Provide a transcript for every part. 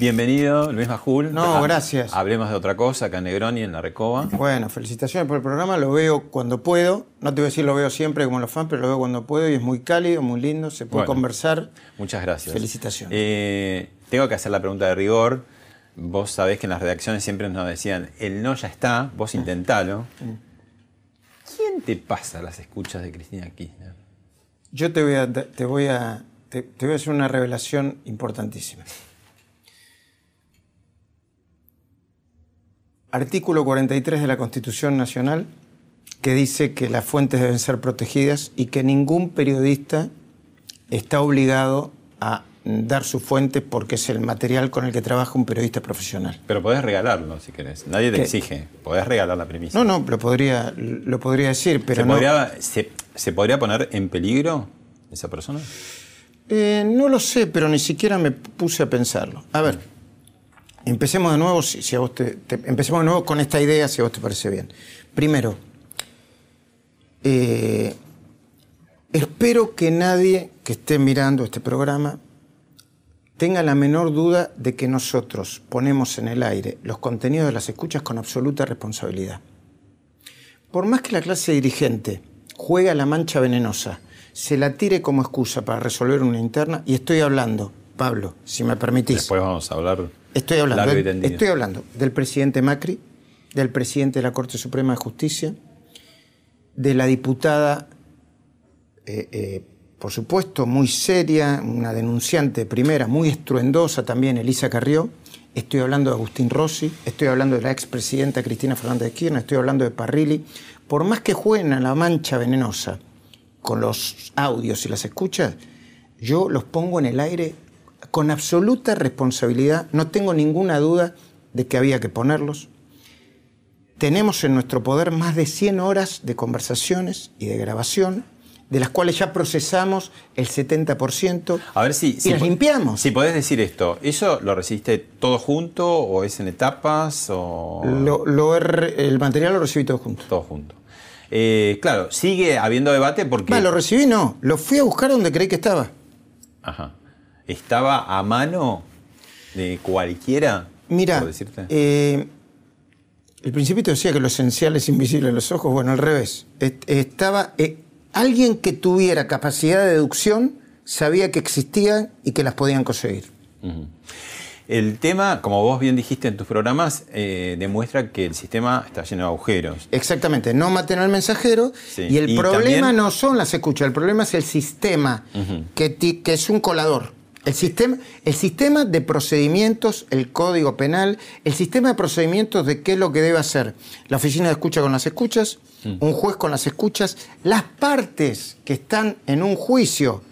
Bienvenido, Luis Majul. No, Ah, gracias. Hablemos de otra cosa, acá en Negroni, en La Recoba. Bueno, felicitaciones por el programa, lo veo cuando puedo. No te voy a decir lo veo siempre como los fans, pero lo veo cuando puedo y es muy cálido, muy lindo, se puede Bueno. conversar. Muchas gracias. Felicitaciones. Eh, tengo que hacer la pregunta de rigor. Vos sabés que en las redacciones siempre nos decían, el no ya está, vos intentalo. ¿Quién te pasa las escuchas de Cristina Kirchner? Yo te voy a, te voy a, te, te voy a hacer una revelación importantísima. Artículo 43 de la Constitución Nacional que dice que las fuentes deben ser protegidas y que ningún periodista está obligado a dar su fuente porque es el material con el que trabaja un periodista profesional. Pero podés regalarlo si querés. Nadie te ¿Qué? exige. Podés regalar la premisa. No, no, lo podría, lo podría decir, pero ¿Se, no. podría, se, se podría poner en peligro esa persona? Eh, no lo sé, pero ni siquiera me puse a pensarlo. A ver, empecemos de nuevo, si, a vos te, te- empecemos de nuevo con esta idea, si a vos te parece bien. Primero, eh, espero que nadie que esté mirando este programa tenga la menor duda de que nosotros ponemos en el aire los contenidos de las escuchas con absoluta responsabilidad. Por más que la clase dirigente juegue la mancha venenosa, se la tire como excusa para resolver una interna, y estoy hablando, Pablo, si me permitís, Después vamos a hablar. Estoy hablando, tendido. estoy hablando del presidente Macri, del presidente de la Corte Suprema de Justicia, de la diputada, eh, eh, por supuesto, muy seria, una denunciante primera, muy estruendosa también, Elisa Carrió. Estoy hablando de Agustín Rossi, estoy hablando de la expresidenta Cristina Fernández de Kirchner, estoy hablando de Parrilli. Por más que jueguen a la mancha venenosa con los audios y las escuchas, yo los pongo en el aire con absoluta responsabilidad. No tengo ninguna duda de que había que ponerlos. Tenemos en nuestro poder más de 100 horas de conversaciones y de grabación, de las cuales ya procesamos el 70%. A ver si. y si las limpiamos. Si podés decir esto, ¿eso lo recibiste todo junto o es en etapas o Lo- lo el material lo recibí todo junto. todo junto? Eh, claro, sigue habiendo debate porque. Va, lo recibí no, lo fui a buscar donde creí que estaba. Ajá. Estaba a mano de cualquiera. Mira, eh, el principito decía que lo esencial es invisible a los ojos, bueno, al revés. Est- Estaba eh, alguien que tuviera capacidad de deducción, sabía que existían y que las podían conseguir. El tema, como vos bien dijiste en tus programas, eh, demuestra que el sistema está lleno de agujeros. Exactamente, no maten al mensajero Sí, y el y problema también- no son las escuchas, el problema es el sistema, que, que es un colador. El sistema, el sistema de procedimientos, el código penal, el sistema de procedimientos de qué es lo que debe hacer la oficina de escucha con las escuchas, un juez con las escuchas, las partes que están en un juicio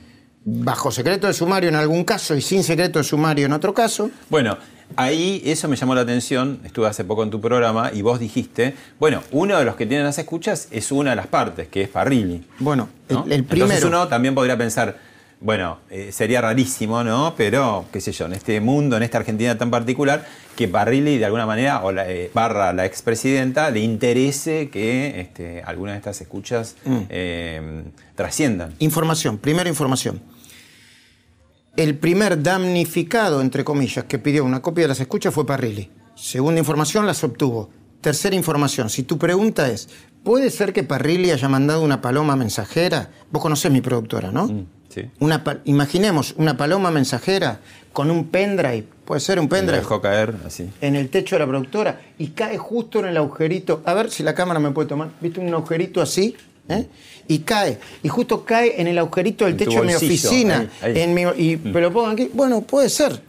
bajo secreto de sumario en algún caso y sin secreto de sumario en otro caso, Bueno, ahí eso me llamó la atención. Estuve hace poco en tu programa y vos dijiste, bueno, uno de los que tienen las escuchas es una de las partes, que es Parrilli. bueno, ¿no? el, el primero... Entonces uno también podría pensar, bueno, eh, sería rarísimo, ¿no? Pero, qué sé yo, en este mundo, en esta Argentina tan particular, que Parrilli de alguna manera, o la, eh, barra la expresidenta, le interese que este, alguna de estas escuchas Mm. eh, trasciendan. Información, primera información. El primer damnificado, entre comillas, que pidió una copia de las escuchas fue Parrilli. Segunda información, las obtuvo. Tercera información, si tu pregunta es, ¿puede ser que Parrilli haya mandado una paloma mensajera? Vos conocés mi productora, ¿no? Mm, Sí. Una imaginemos una paloma mensajera con un pendrive, puede ser un Lo pendrive, dejó caer así. en el techo de la productora y cae justo en el agujerito. A ver si la cámara me puede tomar. ¿Viste un agujerito así? ¿Eh? Y cae. Y justo cae en el agujerito del En techo de mi oficina. ahí, ahí. En mi- y me lo pongo aquí. Bueno, puede ser.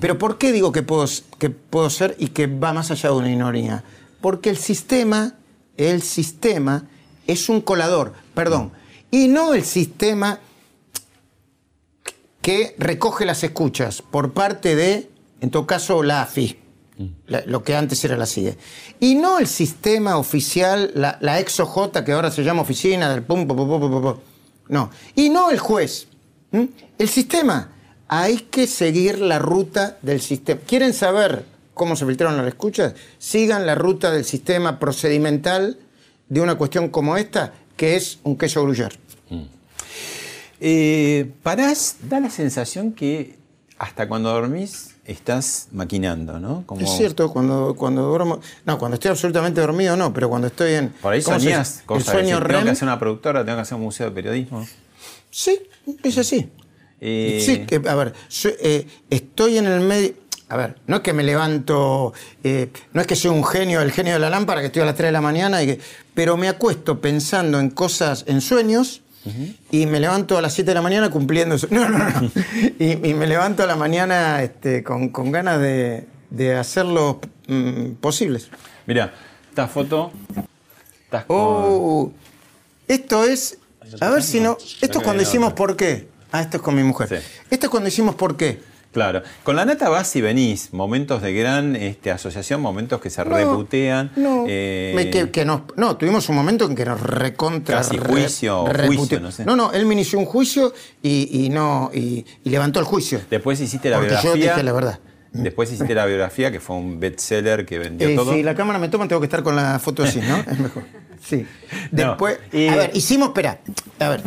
Pero ¿por qué digo que puedo, que puedo ser y que va más allá de una minoría? Porque el sistema, el sistema es un colador, perdón. Y no el sistema que recoge las escuchas por parte de En todo caso, la AFI, la- lo que antes era la CIDE. Y no el sistema oficial, la, la ex OJ, que ahora se llama oficina del pum, pum, pum, pum, pum, pum. No. Y no el juez. El sistema. Hay que seguir la ruta del sistema. ¿Quieren saber cómo se filtraron las escuchas? Sigan la ruta del sistema procedimental de una cuestión como esta, que es un queso gruyere. Eh, parás, da la sensación que hasta cuando dormís estás maquinando, ¿no? Como- Es cierto, cuando, cuando duermo. No, cuando estoy absolutamente dormido no, pero cuando estoy en. Por ahí ¿cómo se soñás dice? El cosas. sueño decís, tengo que hacer una productora, tengo que hacer un museo de periodismo. Sí, es así. Eh, Sí, que, a ver, eh, estoy en el medio. A ver, no es que me levanto, eh, no es que soy un genio, el genio de la lámpara, que estoy a las 3 de la mañana, y que, pero me acuesto pensando en cosas, en sueños, y me levanto a las 7 de la mañana cumpliendo eso. No, no, no. y, y me levanto a la mañana este, con, con ganas de, de hacerlos mm, posibles. Mira, esta foto. Estás con. Oh, esto es. A ver si no. Esto es cuando otra. por qué. Ah, esto es con mi mujer. Sí. Esto es cuando hicimos por qué. Claro. Con la nata vas y venís. Momentos de gran este, asociación, momentos que se reputean. No, eh, Me- que, que nos- no, tuvimos un momento en que nos recontra. Casi juicio, juicio, no sé. No, no, él me inició un juicio y, y no y, y levantó el juicio. Después hiciste la Porque yo dije la verdad. Después hiciste la biografía, que fue un bestseller que vendió Eh, todo. si la cámara me toma, tengo que estar con la foto así, ¿no? Es mejor. Sí. No, Después, a ver, hicimos, espera, a ver,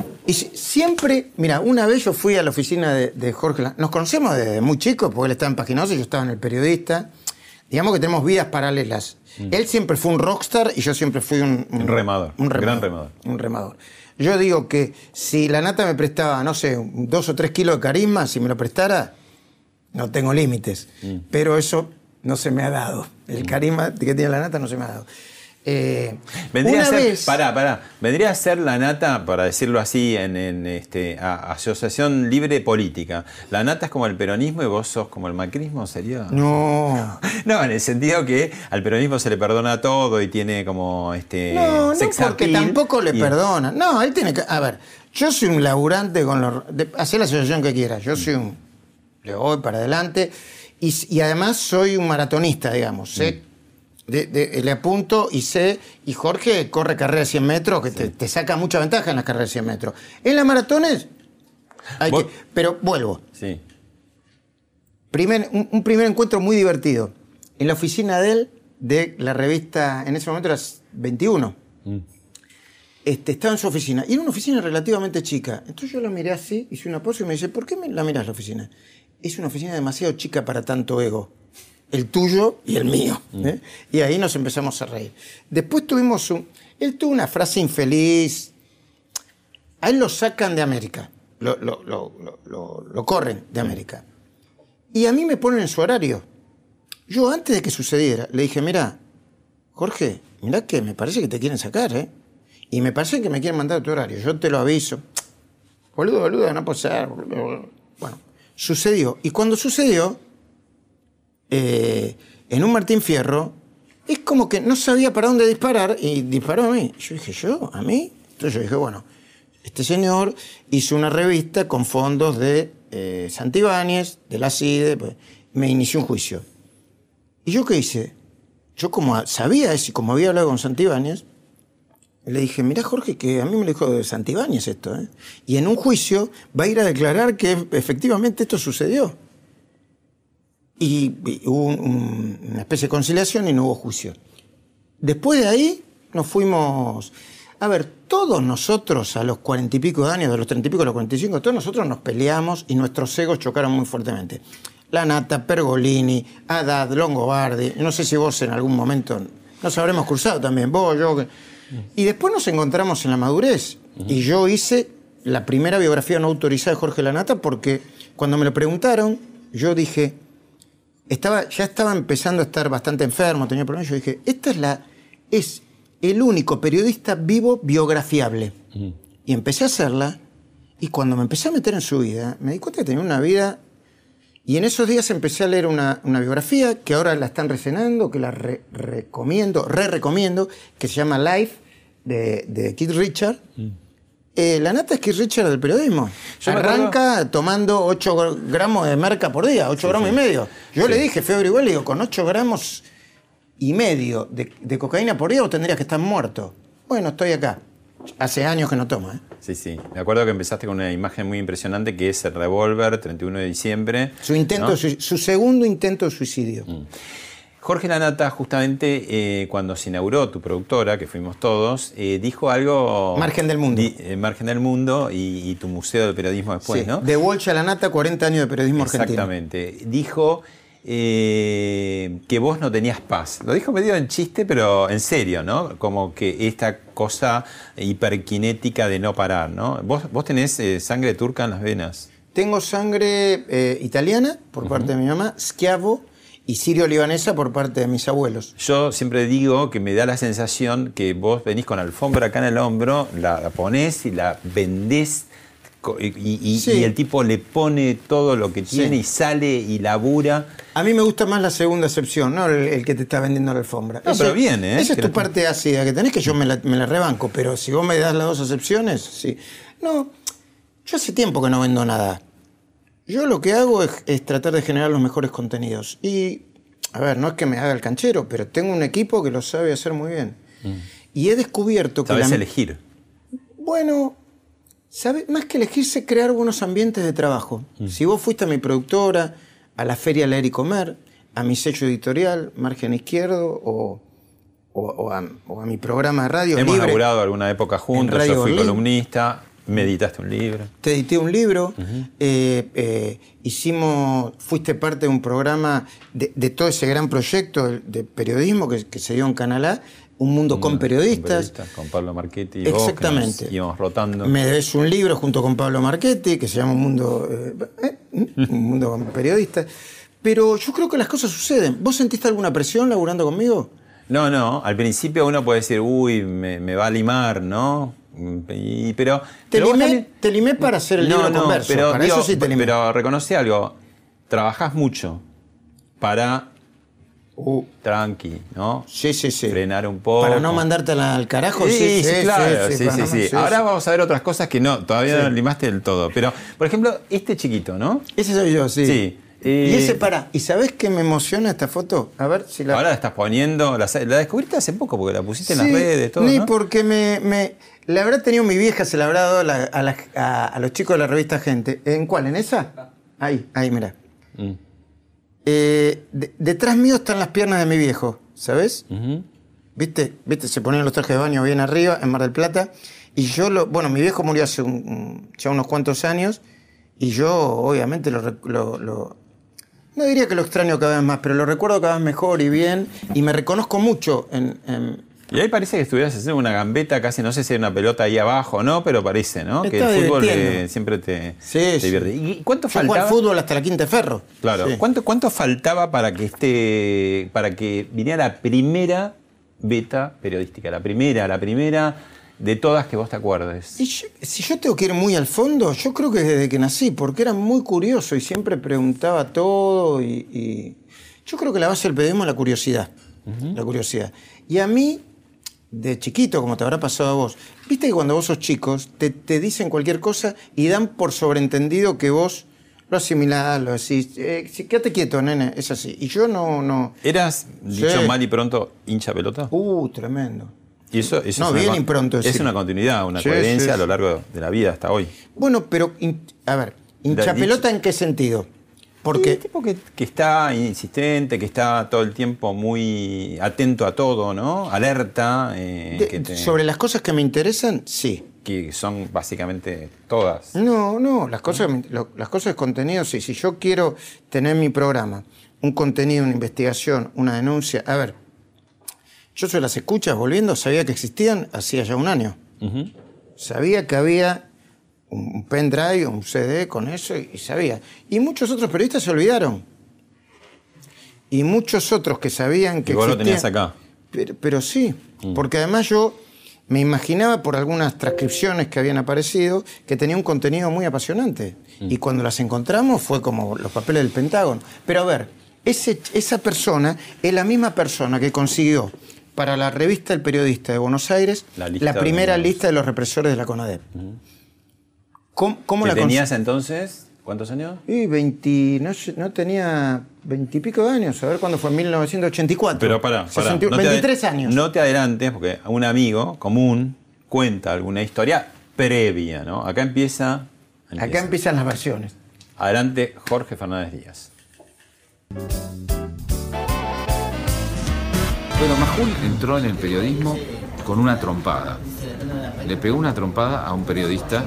siempre, mira, una vez yo fui a la oficina de, de Jorge, nos conocemos desde muy chicos, porque él estaba en Paginoso y yo estaba en el periodista. Digamos que tenemos vidas paralelas. Él siempre fue un rockstar y yo siempre fui un, Un remador, Un remador. gran remador. Un remador. Yo digo que si la nata me prestaba, no sé, dos o tres kilos de carisma, si me lo prestara, no tengo límites. Mm. Pero eso no se me ha dado. El carisma que tiene la nata no se me ha dado. Eh, Vendría una a ser, vez, pará, pará. Vendría a ser la nata, para decirlo así, en, en, este, a- asociación libre política. La nata es como el peronismo y vos sos como el macrismo, ¿sería? No. No, en el sentido que al peronismo se le perdona todo y tiene como este No, no, porque tampoco le y- perdona. No, él tiene que. A ver, yo soy un laburante con los. Hacer la asociación que quiera. Yo soy un. Le voy para adelante. Y, y además soy un maratonista, digamos. Sé. de- de- le apunto y sé. Y Jorge corre carrera de 100 metros, que te, te saca mucha ventaja en las carreras de 100 metros. En las maratones. hay que- pero vuelvo. Sí. Primer, un, un primer encuentro muy divertido. En la oficina de él, de la revista, en ese momento era 21. Este, estaba en su oficina. Y era una oficina relativamente chica. Entonces yo la miré así, hice una pausa y me dice, ¿por qué me la mirás la oficina? Es una oficina demasiado chica para tanto ego. El tuyo y el mío. ¿eh? Y ahí nos empezamos a reír. Después tuvimos un... Él tuvo una frase infeliz. A él lo sacan de América. Lo, lo- lo- lo- corren de América. Y a mí me ponen en su horario. Yo antes de que sucediera, le dije, mira, Jorge, mira que me parece que te quieren sacar, ¿eh? Y me parece que me quieren mandar a tu horario. Yo te lo aviso. Boludo, boludo, no puede ser. Bueno, sucedió. Y cuando sucedió, eh, en un Martín Fierro, es como que no sabía para dónde disparar y disparó a mí. Yo dije, ¿yo? ¿A mí? Entonces yo dije, bueno, este señor hizo una revista con fondos de eh, Santibáñez, de la CIDE, pues, me inició un juicio. ¿Y yo qué hice? Yo como sabía eso y como había hablado con Santibáñez, le dije, mirá Jorge, que a mí me lo dijo de Santibáñez esto, ¿eh? Y en un juicio va a ir a declarar que efectivamente esto sucedió. Y, hubo un- un- una especie de conciliación y no hubo juicio. Después de ahí nos fuimos... A ver, todos nosotros a los cuarenta y pico de años, de los treinta y pico a los cuarenta y cinco, todos nosotros nos peleamos y nuestros egos chocaron muy fuertemente. La Nata, Pergolini, Haddad, Longobardi, no sé si vos en algún momento nos habremos cruzado también, vos, yo. Y después nos encontramos en la madurez. Y yo hice la primera biografía no autorizada de Jorge Lanata porque cuando me lo preguntaron, yo dije, estaba, ya estaba empezando a estar bastante enfermo, tenía problemas. Yo dije, esta es la. es el único periodista vivo biografiable. Y empecé a hacerla, y cuando me empecé a meter en su vida, me di cuenta que tenía una vida. Y en esos días empecé a leer una, una biografía que ahora la están recenando, que la re- recomiendo, re recomiendo, que se llama Life, de, de Keith Richard. Eh, la nata es que Richard del periodismo. Yo Arranca tomando 8 gramos de merca por día, 8 gramos y medio. Yo le dije, feo igual, le digo, con 8 gramos y medio de, de cocaína por día vos tendrías que estar muerto. Bueno, estoy acá. Hace años que no tomo, ¿eh? Sí, sí. Me acuerdo que empezaste con una imagen muy impresionante que es el revólver, 31 de diciembre. Su, intento, de su segundo intento de suicidio. Jorge Lanata, justamente eh, cuando se inauguró tu productora, que fuimos todos, eh, dijo algo. Margen del mundo. Di- eh, Margen del Mundo y, y tu Museo del Periodismo después, Sí, ¿no? De Walsh a la nata, 40 años de periodismo argentino. Exactamente. Dijo eh, que vos no tenías paz. Lo dijo medio en chiste, pero en serio, ¿no? Como que esta cosa hiperkinética de no parar, ¿no? Vos, vos tenés eh, sangre turca en las venas. Tengo sangre eh, italiana por parte de mi mamá, schiavo, y sirio-libanesa por parte de mis abuelos. Yo siempre digo que me da la sensación que vos venís con alfombra acá en el hombro, la, la ponés y la vendés y, y- Sí. y el tipo le pone todo lo que tiene Sí. y sale y labura. A mí me gusta más la segunda excepción, no el, el que te está vendiendo la alfombra. No, pero bien, ¿eh? Esa es tu parte ácida que tenés, que yo me la, me la rebanco, pero si vos me das las dos excepciones, sí. No, yo hace tiempo que no vendo nada. Yo lo que hago es, es tratar de generar los mejores contenidos. Y, a ver, no es que me haga el canchero, pero tengo un equipo que lo sabe hacer muy bien. Y he descubierto que... Mm. La- elegir. Bueno, ¿sabe? más que elegirse, crear buenos ambientes de trabajo. Mm. Si vos fuiste a mi productora, a la Feria Leer y Comer, a mi sello editorial, Margen Izquierdo, o, o- o a, o a mi programa de radio Hemos libre, inaugurado alguna época juntos, Radio yo fui Berlín. columnista, meditaste un libro. te edité un libro, eh, eh, hicimos, fuiste parte de un programa de, de todo ese gran proyecto de, de periodismo que, que se dio en Canal A, Un Mundo con Periodistas. Con Pablo Marchetti y vos, que nos Exactamente. íbamos rotando. Me debes un libro junto con Pablo Marchetti que se llama Un Mundo, eh, eh, un mundo con periodistas. Pero yo creo que las cosas suceden. ¿Vos sentiste alguna presión laburando conmigo? No, no, al principio uno puede decir, uy, me, me va a limar, ¿no? Y- pero, Te pero limé- también- te limé para hacer el libro converso, Pero, para digo, eso sí te limé. Pero reconocí algo, trabajás mucho para tranqui, ¿no? Sí, sí, sí. Frenar un poco. Para no mandarte al carajo, sí, Sí, sí, claro, sí, sí, no- sí. Ahora vamos a ver otras cosas que no, todavía no limaste del todo. Pero, por ejemplo, este chiquito, ¿no? Ese soy yo, sí. Sí. Eh, Y ese para. ¿Y sabés qué me emociona esta foto? A ver si la. Ahora la estás poniendo, la, la descubriste hace poco porque la pusiste en Sí, las redes, todo, Ni ¿no? porque me, me- La habrá tenido mi vieja, se la habrá dado a, la- a la- a- a los chicos de la revista Gente. ¿En cuál? ¿En esa? Ahí, ahí, mira. Mm. Eh, de- detrás mío están las piernas de mi viejo, ¿sabes? ¿Viste? ¿Viste? Se ponían los trajes de baño bien arriba, en Mar del Plata. Y yo lo. Bueno, mi viejo murió hace un- ya unos cuantos años. Y yo, obviamente, lo, lo- lo- No diría que lo extraño cada vez más, pero lo recuerdo cada vez mejor y bien. Y me reconozco mucho en- en, Y ahí parece que estuvieras haciendo una gambeta casi, no sé si hay una pelota ahí abajo o no, pero parece, ¿no? Que el fútbol eh, siempre te, Sí, te sí. divierte. ¿Y cuánto Yo jugué al faltaba? fútbol hasta la quinta de ferro. Claro. Sí. ¿Cuánto, ¿Cuánto faltaba para que esté, para que viniera la primera beta periodística? La primera, la primera de todas que vos te acuerdes. Y yo- si yo tengo que ir muy al fondo, yo creo que desde que nací, porque era muy curioso y siempre preguntaba todo. Y, y- yo creo que la base del periodismo es la curiosidad. La curiosidad. Y a mí, de chiquito, como te habrá pasado a vos, viste que cuando vos sos chicos, te, te dicen cualquier cosa y dan por sobreentendido que vos lo asimilás, lo decís. Eh, quédate quieto, nene, es así. Y yo no. no ¿Eras, dicho Sí. mal y pronto, hincha pelota? uh, tremendo. Y eso, eso No, es una bien pronto, Es sí. una continuidad, una Sí, coherencia a lo largo de la vida hasta hoy. Bueno, pero, a ver, hincha pelota en qué sentido? Porque. el tipo que, que está insistente, que está todo el tiempo muy atento a todo, ¿no? Alerta, eh, De- que, te- Sobre las cosas que me interesan, sí. que son básicamente todas. No, no, las cosas, lo- las cosas de contenido, sí. Si yo quiero tener mi programa, un contenido, una investigación, una denuncia. A ver, yo sobre las escuchas, volviendo, sabía que existían hacía ya un año. Sabía que había un pendrive, un CD con eso, y, y sabía. Y muchos otros periodistas se olvidaron. Y muchos otros que sabían que vos lo tenías acá. Pero, pero sí, porque además yo me imaginaba por algunas transcripciones que habían aparecido que tenía un contenido muy apasionante. Y cuando las encontramos fue como los papeles del Pentágono. Pero a ver, ese, esa persona es la misma persona que consiguió para la revista El Periodista de Buenos Aires La la, lista de primera los- lista de los represores de la CONADEP. ¿Cómo, cómo ¿Que la tenías entonces? ¿Cuántos años? Y 20, no, no tenía veintipico de años, a ver cuándo fue, 1984. Pero para, 61 23 años. No te adelantes porque un amigo común cuenta alguna historia previa, ¿no? Acá empieza. Acá empiezan las versiones. Adelante, Jorge Fernández Díaz. Bueno, Majul entró en el periodismo con una trompada. Le pegó una trompada a un periodista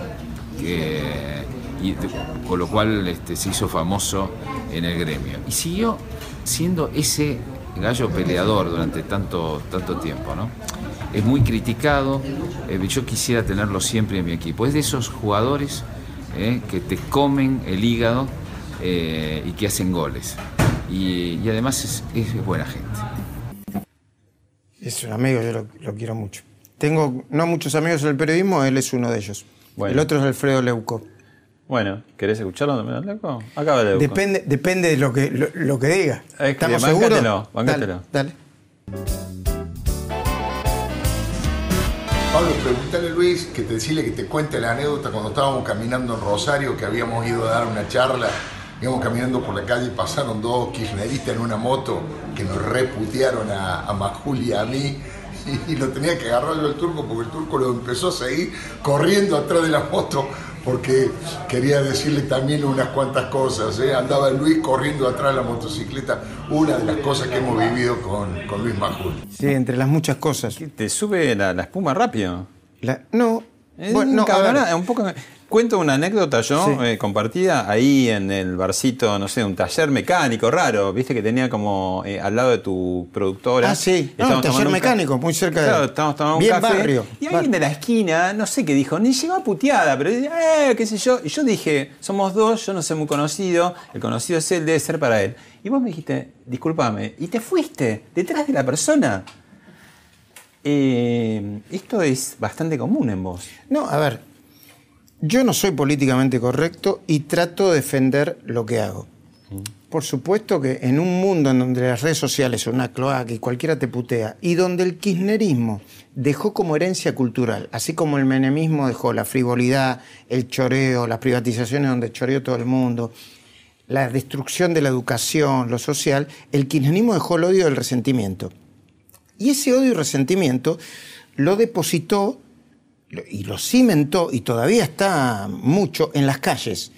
y con lo cual este, se hizo famoso en el gremio. Y siguió siendo ese gallo peleador durante tanto, tanto tiempo, ¿no? Es muy criticado, eh, yo quisiera tenerlo siempre en mi equipo. Es de esos jugadores eh, que te comen el hígado eh, y que hacen goles. Y, además es- buena gente. Es un amigo, yo lo quiero mucho. Tengo no muchos amigos en el periodismo, él es uno de ellos. Bueno. El otro es Alfredo Leuco. Bueno, ¿querés escucharlo también, Leco? Acaba de Depende, depende de lo que, lo, lo que diga. Es que ¿Estamos bancátelo, seguros? bancátelo. Dale, dale. Pablo, pregúntale a Luis que te decirle que te cuente la anécdota cuando estábamos caminando en Rosario, que habíamos ido a dar una charla, íbamos caminando por la calle y pasaron dos kirchneristas en una moto que nos reputearon a, a Majul y a mí. Y, lo tenía que agarrar yo el turco porque el turco lo empezó a seguir corriendo atrás de la moto porque quería decirle también unas cuantas cosas. ¿eh? Andaba Luis corriendo atrás de la motocicleta, una de las cosas que hemos vivido con, con Luis Majul. Sí, entre las muchas cosas. Te sube la, la espuma rápido. La- no, Es bueno, no, un poco. Cuento una anécdota yo, Sí. eh, compartida ahí en el barcito, no sé, un taller mecánico raro, viste que tenía como eh, al lado de tu productora. Ah, sí. No, taller tomando un ca- mecánico, muy cerca de- Claro, estábamos tomando un café. barrio. Y alguien de la esquina, no sé qué dijo, ni llegó a puteada, pero eh, qué sé yo. Y yo dije, somos dos, yo no soy muy conocido, el conocido es él, debe ser para él. Y vos me dijiste, discúlpame, y te fuiste detrás de la persona. Eh, esto es bastante común en vos. No, a ver, yo no soy políticamente correcto y trato de defender lo que hago. Por supuesto que en un mundo en donde las redes sociales son una cloaca y cualquiera te putea, y donde el kirchnerismo dejó como herencia cultural, así como el menemismo dejó la frivolidad, el choreo, las privatizaciones donde choreó todo el mundo, la destrucción de la educación, lo social, el kirchnerismo dejó el odio y el resentimiento. Y ese odio y resentimiento lo depositó y lo cimentó, y todavía está mucho, en las calles.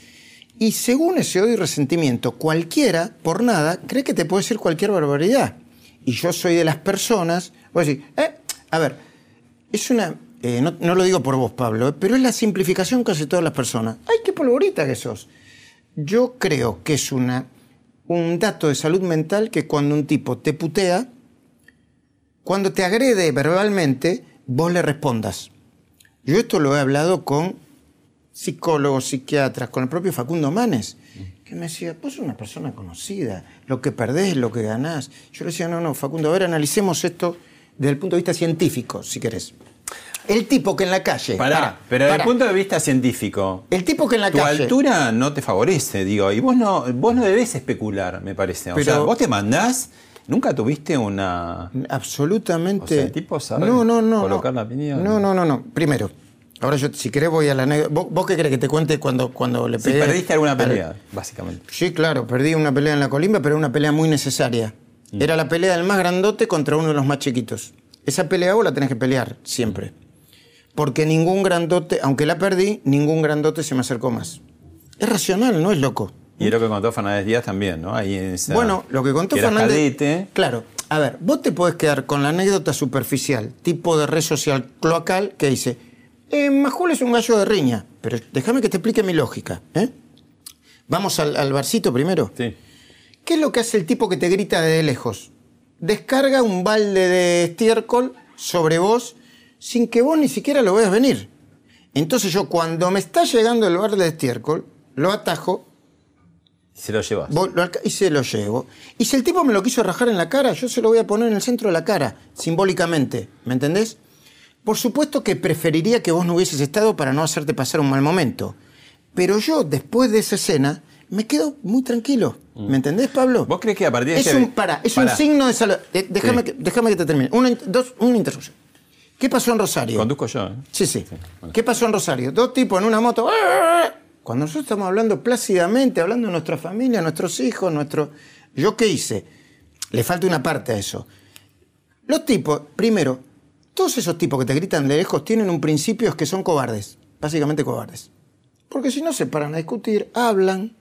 Y según ese odio y resentimiento, cualquiera, por nada, cree que te puede decir cualquier barbaridad. Y yo soy de las personas, voy a decir, eh, a ver, es una, eh, no, lo digo por vos, Pablo, eh, pero es la simplificación que hace todas las personas. ¡Ay, qué polvorita que sos! Yo creo que es una, un dato de salud mental que cuando un tipo te putea, cuando te agrede verbalmente, vos le respondas. Yo esto lo he hablado con psicólogos, psiquiatras, con el propio Facundo Manes, que me decía, vos sos una persona conocida, lo que perdés es lo que ganás. Yo le decía, no, no, Facundo, a ver, analicemos esto desde el punto de vista científico, si querés. El tipo que en la calle... Pará, pará, pero desde el punto de vista científico, El tipo que en la tu calle... altura no te favorece, digo, y vos no, vos no debés especular, me parece. O Pero- sea, vos te mandás, nunca tuviste una. Absolutamente. O sea, el tipo sabe no, no, no, colocar no. la opinión. No, no, no, no. Primero, ahora yo, si querés, voy a la anécdota. ¿Vos, vos qué querés que te cuente cuando, cuando le Si pegué? perdiste alguna al- pelea, básicamente. Sí, claro, perdí una pelea en la colimba, pero era una pelea muy necesaria. Mm. Era la pelea del más grandote contra uno de los más chiquitos. Esa pelea vos la tenés que pelear, siempre. Porque ningún grandote, aunque la perdí, ningún grandote se me acercó más. Es racional, no es loco. Y es lo que contó Fernández Díaz también, ¿no? Ahí en esa- Bueno, lo que contó que Fernández. cadete. Claro, a ver, vos te podés quedar con la anécdota superficial, tipo de red social cloacal, que dice: eh, Majul es un gallo de riña. Pero déjame que te explique mi lógica. ¿eh? Vamos al, al barcito primero. Sí. ¿Qué es lo que hace el tipo que te grita desde lejos? Descarga un balde de estiércol sobre vos sin que vos ni siquiera lo veas venir. Entonces yo cuando me está llegando el balde de estiércol, lo atajo Se lo llevas. Y se lo llevo. Y si el tipo me lo quiso rajar en la cara, yo se lo voy a poner en el centro de la cara, simbólicamente. ¿Me entendés? Por supuesto que preferiría que vos no hubieses estado para no hacerte pasar un mal momento. Pero yo, después de esa escena, me quedo muy tranquilo. ¿Me entendés, Pablo? Mm. ¿Vos crees que a partir de es un para, es un signo de salud. Déjame, Sí. que, déjame que te termine. Una, dos, una interrupción. ¿Qué pasó en Rosario? Conduzco yo. ¿eh? Sí, sí. bueno. ¿Qué pasó en Rosario? Dos tipos en una moto. ¡ah! Cuando nosotros estamos hablando plácidamente, hablando de nuestra familia, nuestros hijos, nuestro. ¿Yo qué hice? Le falta una parte a eso. Los tipos, primero, todos esos tipos que te gritan de lejos tienen un principio es que son cobardes. Básicamente cobardes. Porque si no se paran a discutir, hablan.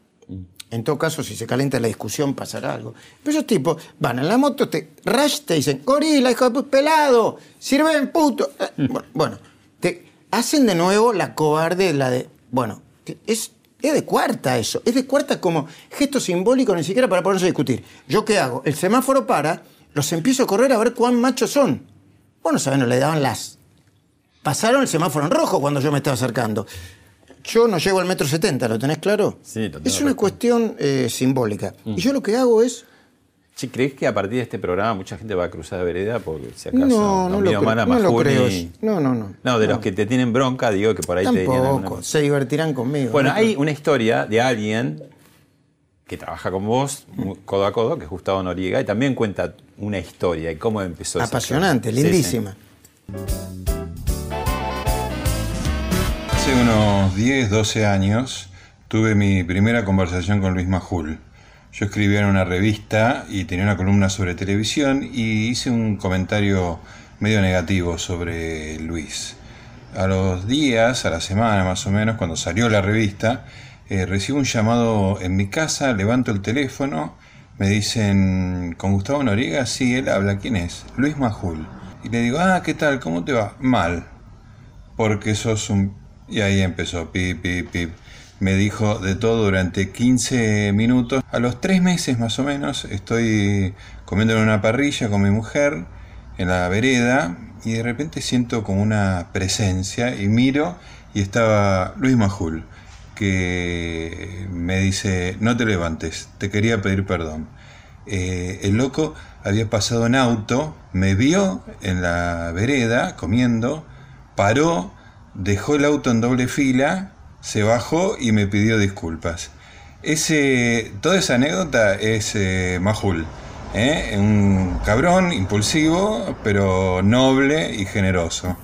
En todo caso, si se calienta la discusión, pasará algo. Pero esos tipos van en la moto, te rash, te dicen, gorila, hijo de pelado, sirven puto. Eh, bu- Bueno, te hacen de nuevo la cobarde, la de. Bueno, es, es de cuarta eso. Es de cuarta como gesto simbólico, ni siquiera para ponerse a discutir. ¿Yo qué hago? El semáforo para, los empiezo a correr a ver cuán machos son. Bueno, saben, no le daban las. Pasaron el semáforo en rojo cuando yo me estaba acercando. Yo no llego al metro setenta, ¿lo tenés claro? Sí, lo tengo Es una cuestión eh, simbólica. Y yo lo que hago es. Che, ¿crees que a partir de este programa mucha gente va a cruzar de vereda? Porque si acaso No, no lo, no creo. No, no, no. No, de los que te tienen bronca, digo que por ahí te dirían Tampoco. alguna- Se divertirán conmigo. Bueno, ¿no? hay una historia de alguien que trabaja con vos, codo a codo, que es Gustavo Noriega, y también cuenta una historia y cómo empezó Apasionante. Sí, lindísima. Hace unos 10, 12 años tuve mi primera conversación con Luis Majul. Yo escribía en una revista y tenía una columna sobre televisión y hice un comentario medio negativo sobre Luis. A los días, a la semana más o menos, cuando salió la revista, eh, recibo un llamado en mi casa, levanto el teléfono, me dicen, ¿con Gustavo Noriega? Sí, él habla. ¿Quién es? Luis Majul. Y le digo, ah, ¿qué tal? ¿Cómo te va? Mal porque sos un... Y ahí empezó, pip, pip, pip. Me dijo de todo durante 15 minutos. A los tres meses más o menos estoy comiendo en una parrilla con mi mujer en la vereda y de repente siento como una presencia y miro y estaba Luis Majul que me dice, no te levantes, te quería pedir perdón. Eh, el loco había pasado en auto, me vio en la vereda comiendo, paró, dejó el auto en doble fila, se bajó y me pidió disculpas. Ese, toda esa anécdota es eh, Majul. ¿eh? Un cabrón, impulsivo, pero noble y generoso.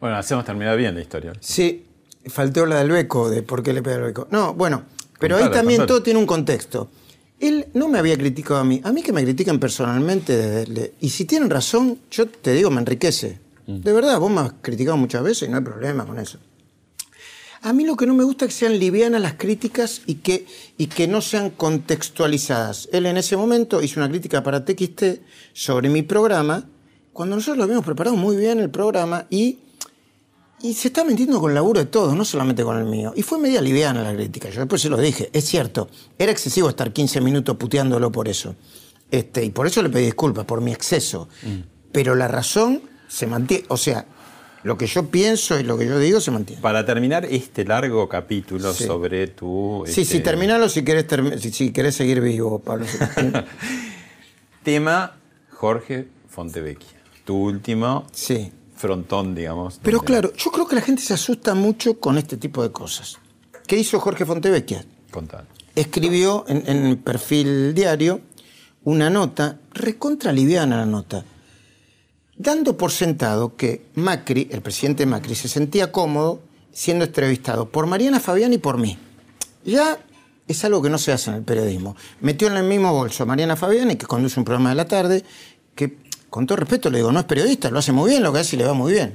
Bueno, hacemos terminar bien la historia. Sí, faltó la del beco, de por qué le pega el beco. No, bueno, pero ahí también todo tiene un contexto. Él no me había criticado a mí, a mí que me critican personalmente, desde y si tienen razón, yo te digo, me enriquece. De verdad, vos me has criticado muchas veces y no hay problema con eso. A mí lo que no me gusta es que sean livianas las críticas y que, y que no sean contextualizadas. Él en ese momento hizo una crítica para TXT sobre mi programa, cuando nosotros lo habíamos preparado muy bien el programa y, y se está metiendo con el laburo de todos, no solamente con el mío. Y fue media liviana la crítica, yo después se lo dije, es cierto, era excesivo estar 15 minutos puteándolo por eso. Este, y por eso le pedí disculpas, por mi exceso. Pero la razón se mantiene, o sea, lo que yo pienso y lo que yo digo se mantiene. Para terminar este largo capítulo Sí. sobre tu... Sí, este, sí, terminalo si querés, termi- si, si querés seguir vivo, Pablo. Tema Jorge Fontevecchia. Tu último sí. frontón, digamos. Pero donde- claro, yo creo que la gente se asusta mucho con este tipo de cosas. ¿Qué hizo Jorge Fontevecchia? Contá. Escribió en, en perfil diario una nota, recontra liviana la nota, dando por sentado que Macri, el presidente Macri, se sentía cómodo siendo entrevistado por Mariana Fabián y por mí. Ya es algo que no se hace en el periodismo. Metió en el mismo bolso a Mariana Fabián, y que conduce un programa de la tarde, que con todo respeto le digo, no es periodista, lo hace muy bien, lo que hace y le va muy bien.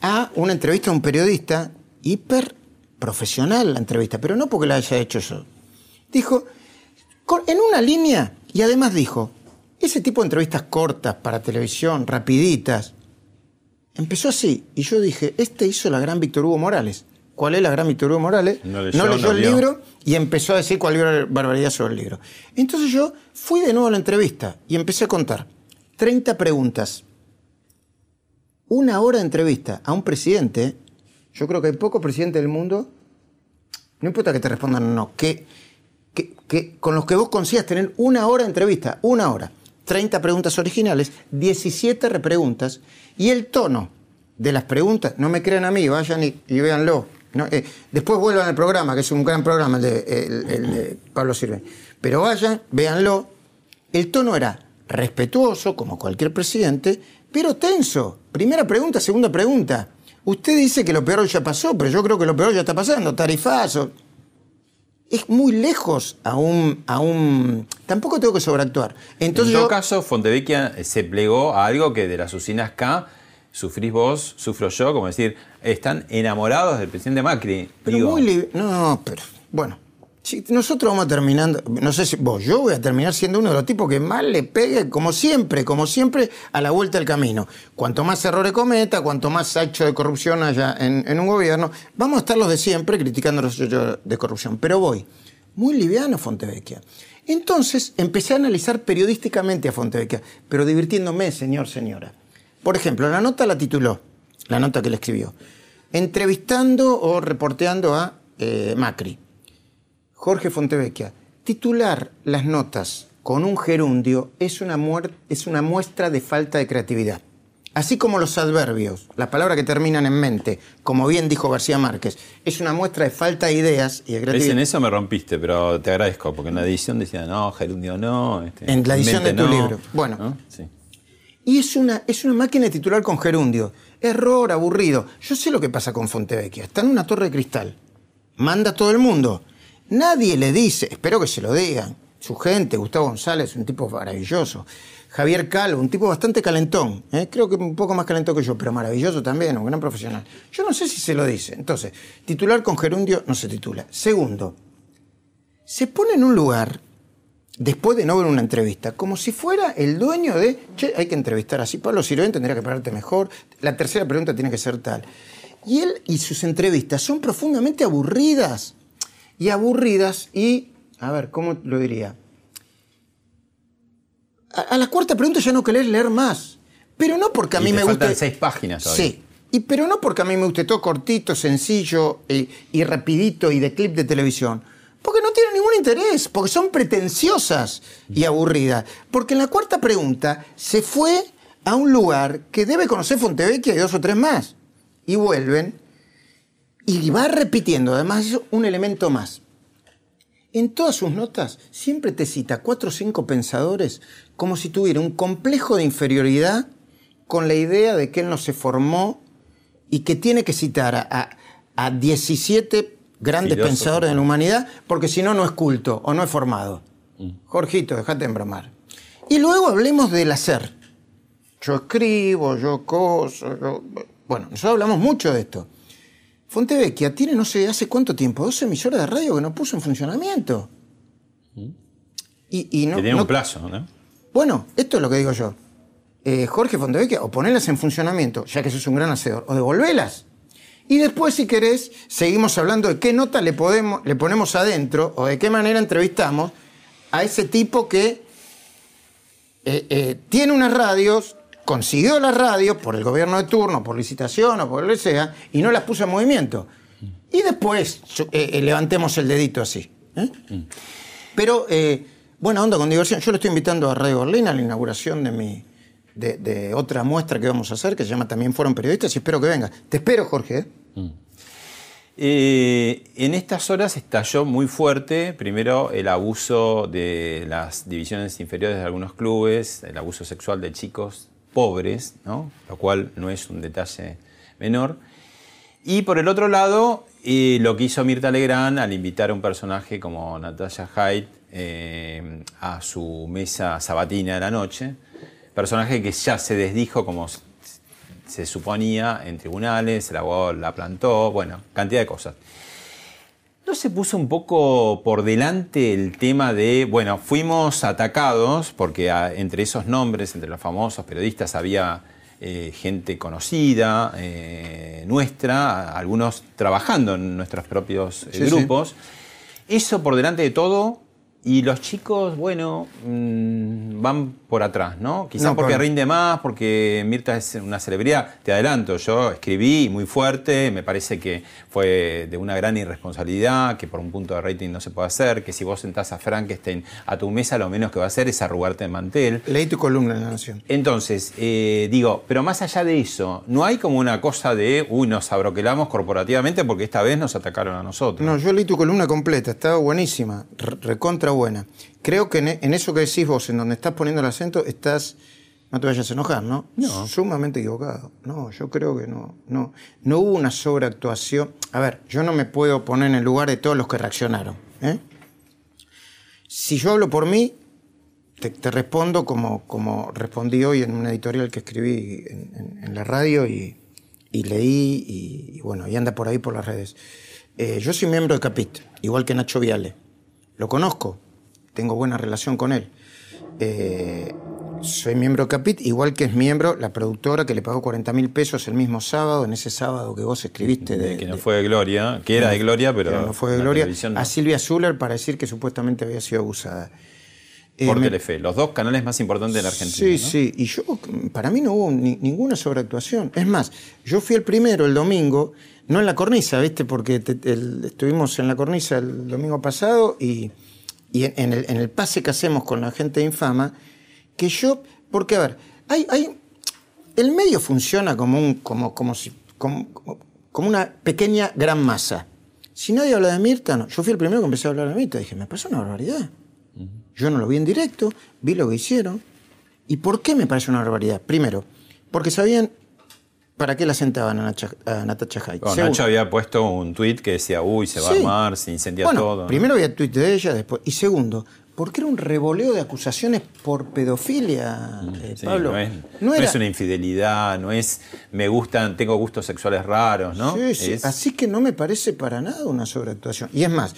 A una entrevista a un periodista hiper profesional la entrevista, pero no porque la haya hecho yo. Dijo, en una línea, y además dijo, ese tipo de entrevistas cortas para televisión, rapiditas, empezó así. Y yo dije, este hizo la gran Víctor Hugo Morales. ¿Cuál es la gran Víctor Hugo Morales? No leyó, no el vio. libro y empezó a decir cualquier barbaridad sobre el libro. Entonces yo fui de nuevo a la entrevista y empecé a contar 30 preguntas. Una hora de entrevista a un presidente. Yo creo que hay pocos presidentes del mundo no importa que te respondan o no, que, que, que con los que vos consigas tener una hora de entrevista, una hora, 30 preguntas originales, 17 repreguntas, y el tono de las preguntas, no me crean a mí, vayan y, véanlo, eh, después vuelvan al programa, que es un gran programa el de Pablo Sirven. Pero vayan, véanlo. El tono era respetuoso, como cualquier presidente, pero tenso. Primera pregunta, segunda pregunta. Usted dice que lo peor ya pasó, pero yo creo que lo peor ya está pasando. Tarifazo. Es muy lejos a un, a un... Tampoco tengo que sobreactuar. Entonces en todo yo- caso, Fontevecchia eh, se plegó a algo que de las usinas K sufrís vos, sufro yo, como decir, están enamorados del presidente Macri. Pero Digo, muy li- No, pero bueno. Nosotros vamos terminando, no sé si vos, yo voy a terminar siendo uno de los tipos que más le pegue, como siempre, como siempre, a la vuelta del camino. Cuanto más errores cometa, cuanto más hecho de corrupción haya en, en un gobierno, vamos a estar los de siempre criticando los hechos de corrupción. Pero voy, muy liviano Fontevecchia. Entonces empecé a analizar periodísticamente a Fontevecchia, pero divirtiéndome, señor, señora. Por ejemplo, la nota la tituló, la nota que le escribió, entrevistando o reporteando a eh, Macri. Jorge Fontevecchia, titular las notas con un gerundio es una, es una muestra de falta de creatividad. Así como los adverbios, las palabras que terminan en mente, como bien dijo García Márquez, es una muestra de falta de ideas y de creatividad. En eso me rompiste, pero te agradezco, porque en la edición decía, no, gerundio no. este, En la edición de tu no", libro. Bueno. ¿no? Sí. Y es una, es una máquina de titular con gerundio. Error, aburrido. Yo sé lo que pasa con Fontevecchia. Está en una torre de cristal. Manda a todo el mundo. Nadie le dice, espero que se lo digan. Su gente, Gustavo González, un tipo maravilloso. Javier Calvo, un tipo bastante calentón. ¿eh? Creo que un poco más calentón que yo, pero maravilloso también, un gran profesional. Yo no sé si se lo dice. Entonces, titular con gerundio no se titula. Segundo, se pone en un lugar después de no ver una entrevista, como si fuera el dueño de, che, hay que entrevistar así, Pablo Sirven tendría que pararte mejor, la tercera pregunta tiene que ser tal. Y él y sus entrevistas son profundamente aburridas, y aburridas, y, a ver, ¿cómo lo diría? A, a la cuarta pregunta ya no querés leer más, pero no porque a Y mí te me faltan guste... seis páginas. Sí, y, pero no porque a mí me guste todo cortito, sencillo y, y rapidito y de clip de televisión. Porque no tienen ningún interés, porque son pretenciosas y aburridas. Porque en la cuarta pregunta se fue a un lugar que debe conocer Fontevecchia y dos o tres más. Y vuelven y va repitiendo, además, un elemento más. En todas sus notas siempre te cita cuatro o cinco pensadores como si tuviera un complejo de inferioridad con la idea de que él no se formó y que tiene que citar a, a- a 17 grandes pensadores de la humanidad porque si no, no es culto o no es formado. Jorgito, déjate embromar. Y luego hablemos del hacer. Yo escribo, yo coso, yo... Bueno, nosotros hablamos mucho de esto. Fontevecchia tiene no sé hace cuánto tiempo, dos emisoras de radio que no puso en funcionamiento. Y, y no, que tiene no- un plazo, ¿no? Bueno, esto es lo que digo yo. Eh, Jorge Fontevecchia, o ponelas en funcionamiento, ya que sos un gran hacedor, o devolvelas. Y después, si querés, seguimos hablando de qué nota le, podemos, le ponemos adentro o de qué manera entrevistamos a ese tipo que eh, eh, tiene unas radios, consiguió las radios por el gobierno de turno, por licitación o por lo que sea, y no las puso en movimiento. Y después eh, eh, levantemos el dedito así. ¿eh? Pero, eh, buena onda con diversión. Yo lo estoy invitando a Radio Berlín a la inauguración de mi de, otra muestra que vamos a hacer, que se llama También Fueron Periodistas, y espero que venga. Te espero, Jorge. Eh, en estas horas estalló muy fuerte, primero, el abuso de las divisiones inferiores de algunos clubes, el abuso sexual de chicos pobres, ¿no? lo cual no es un detalle menor. Y por el otro lado, lo que hizo Mirta Legrand al invitar a un personaje como Natasha Hyde eh, a su mesa sabatina de la noche, personaje que ya se desdijo como se suponía en tribunales, el abogado la plantó, bueno, cantidad de cosas. ¿No se puso un poco por delante el tema de, bueno, fuimos atacados porque ah, entre esos nombres, entre los famosos periodistas, había eh, gente conocida, eh, nuestra, algunos trabajando en nuestros propios eh, Sí, sí. grupos. Eso por delante de todo Y los chicos, bueno, mm, van por atrás, ¿no? Quizás No, porque por- rinde más, porque Mirta es una celebridad. Te adelanto, yo escribí muy fuerte, me parece que fue de una gran irresponsabilidad, que por un punto de rating no se puede hacer, que si vos sentás a Frankenstein a tu mesa, lo menos que va a hacer es arrugarte el mantel. Leí tu columna en La Nación. Entonces, eh, digo, pero más allá de eso, no hay como una cosa de, uy, nos abroquelamos corporativamente porque esta vez nos atacaron a nosotros. No, yo leí tu columna completa, estaba buenísima, re- buena. Creo que en, e- en eso que decís vos, en donde estás poniendo el acento, estás, no te vayas a enojar, ¿no? No. Sumamente equivocado. No, yo creo que no. No, no hubo una sobreactuación. A ver, yo no me puedo poner en el lugar de todos los que reaccionaron. ¿eh? Si yo hablo por mí, te, te respondo como, como respondí hoy en un editorial que escribí en, en- en la radio y, y leí y, y bueno, y anda por ahí por las redes. Eh, yo soy miembro de Capit, igual que Nacho Viale. Lo conozco, tengo buena relación con él. Eh, soy miembro de Capit, igual que es miembro la productora que le pagó 40 mil pesos el mismo sábado, en ese sábado que vos escribiste de, que no fue de Gloria, que era de Gloria, pero, pero no fue de Gloria, no. a Silvia Zuller para decir que supuestamente había sido abusada. Eh, por me- Telefe, los dos canales más importantes de la Argentina. Sí, ¿no? sí, y yo, para mí no hubo ni- ninguna sobreactuación. Es más, yo fui el primero el domingo, no en la cornisa, ¿viste? Porque te- el- estuvimos en la cornisa el domingo pasado y, y en, el, en el pase que hacemos con la gente de Infama, que yo, porque a ver, hay, hay, el medio funciona como, un, como, como, si, como, como- como una pequeña gran masa. Si nadie habla de Mirta, no. Yo fui el primero que empecé a hablar de Mirta, dije, me pasó una barbaridad. Yo no lo vi en directo, vi lo que hicieron. ¿Y por qué me parece una barbaridad? Primero, porque sabían para qué la sentaban a, Nacha- a. Bueno, Segundo- Nacho había puesto un tuit que decía, uy, se va Sí. a armar, se incendia bueno, todo. ¿no? primero había tuit de ella, después. Y segundo, porque era un revoleo de acusaciones por pedofilia, eh, Sí, Pablo. no, es, No no era- es una infidelidad, no es me gustan, tengo gustos sexuales raros, ¿no? Sí, sí. Es- Así que no me parece para nada una sobreactuación. Y es más,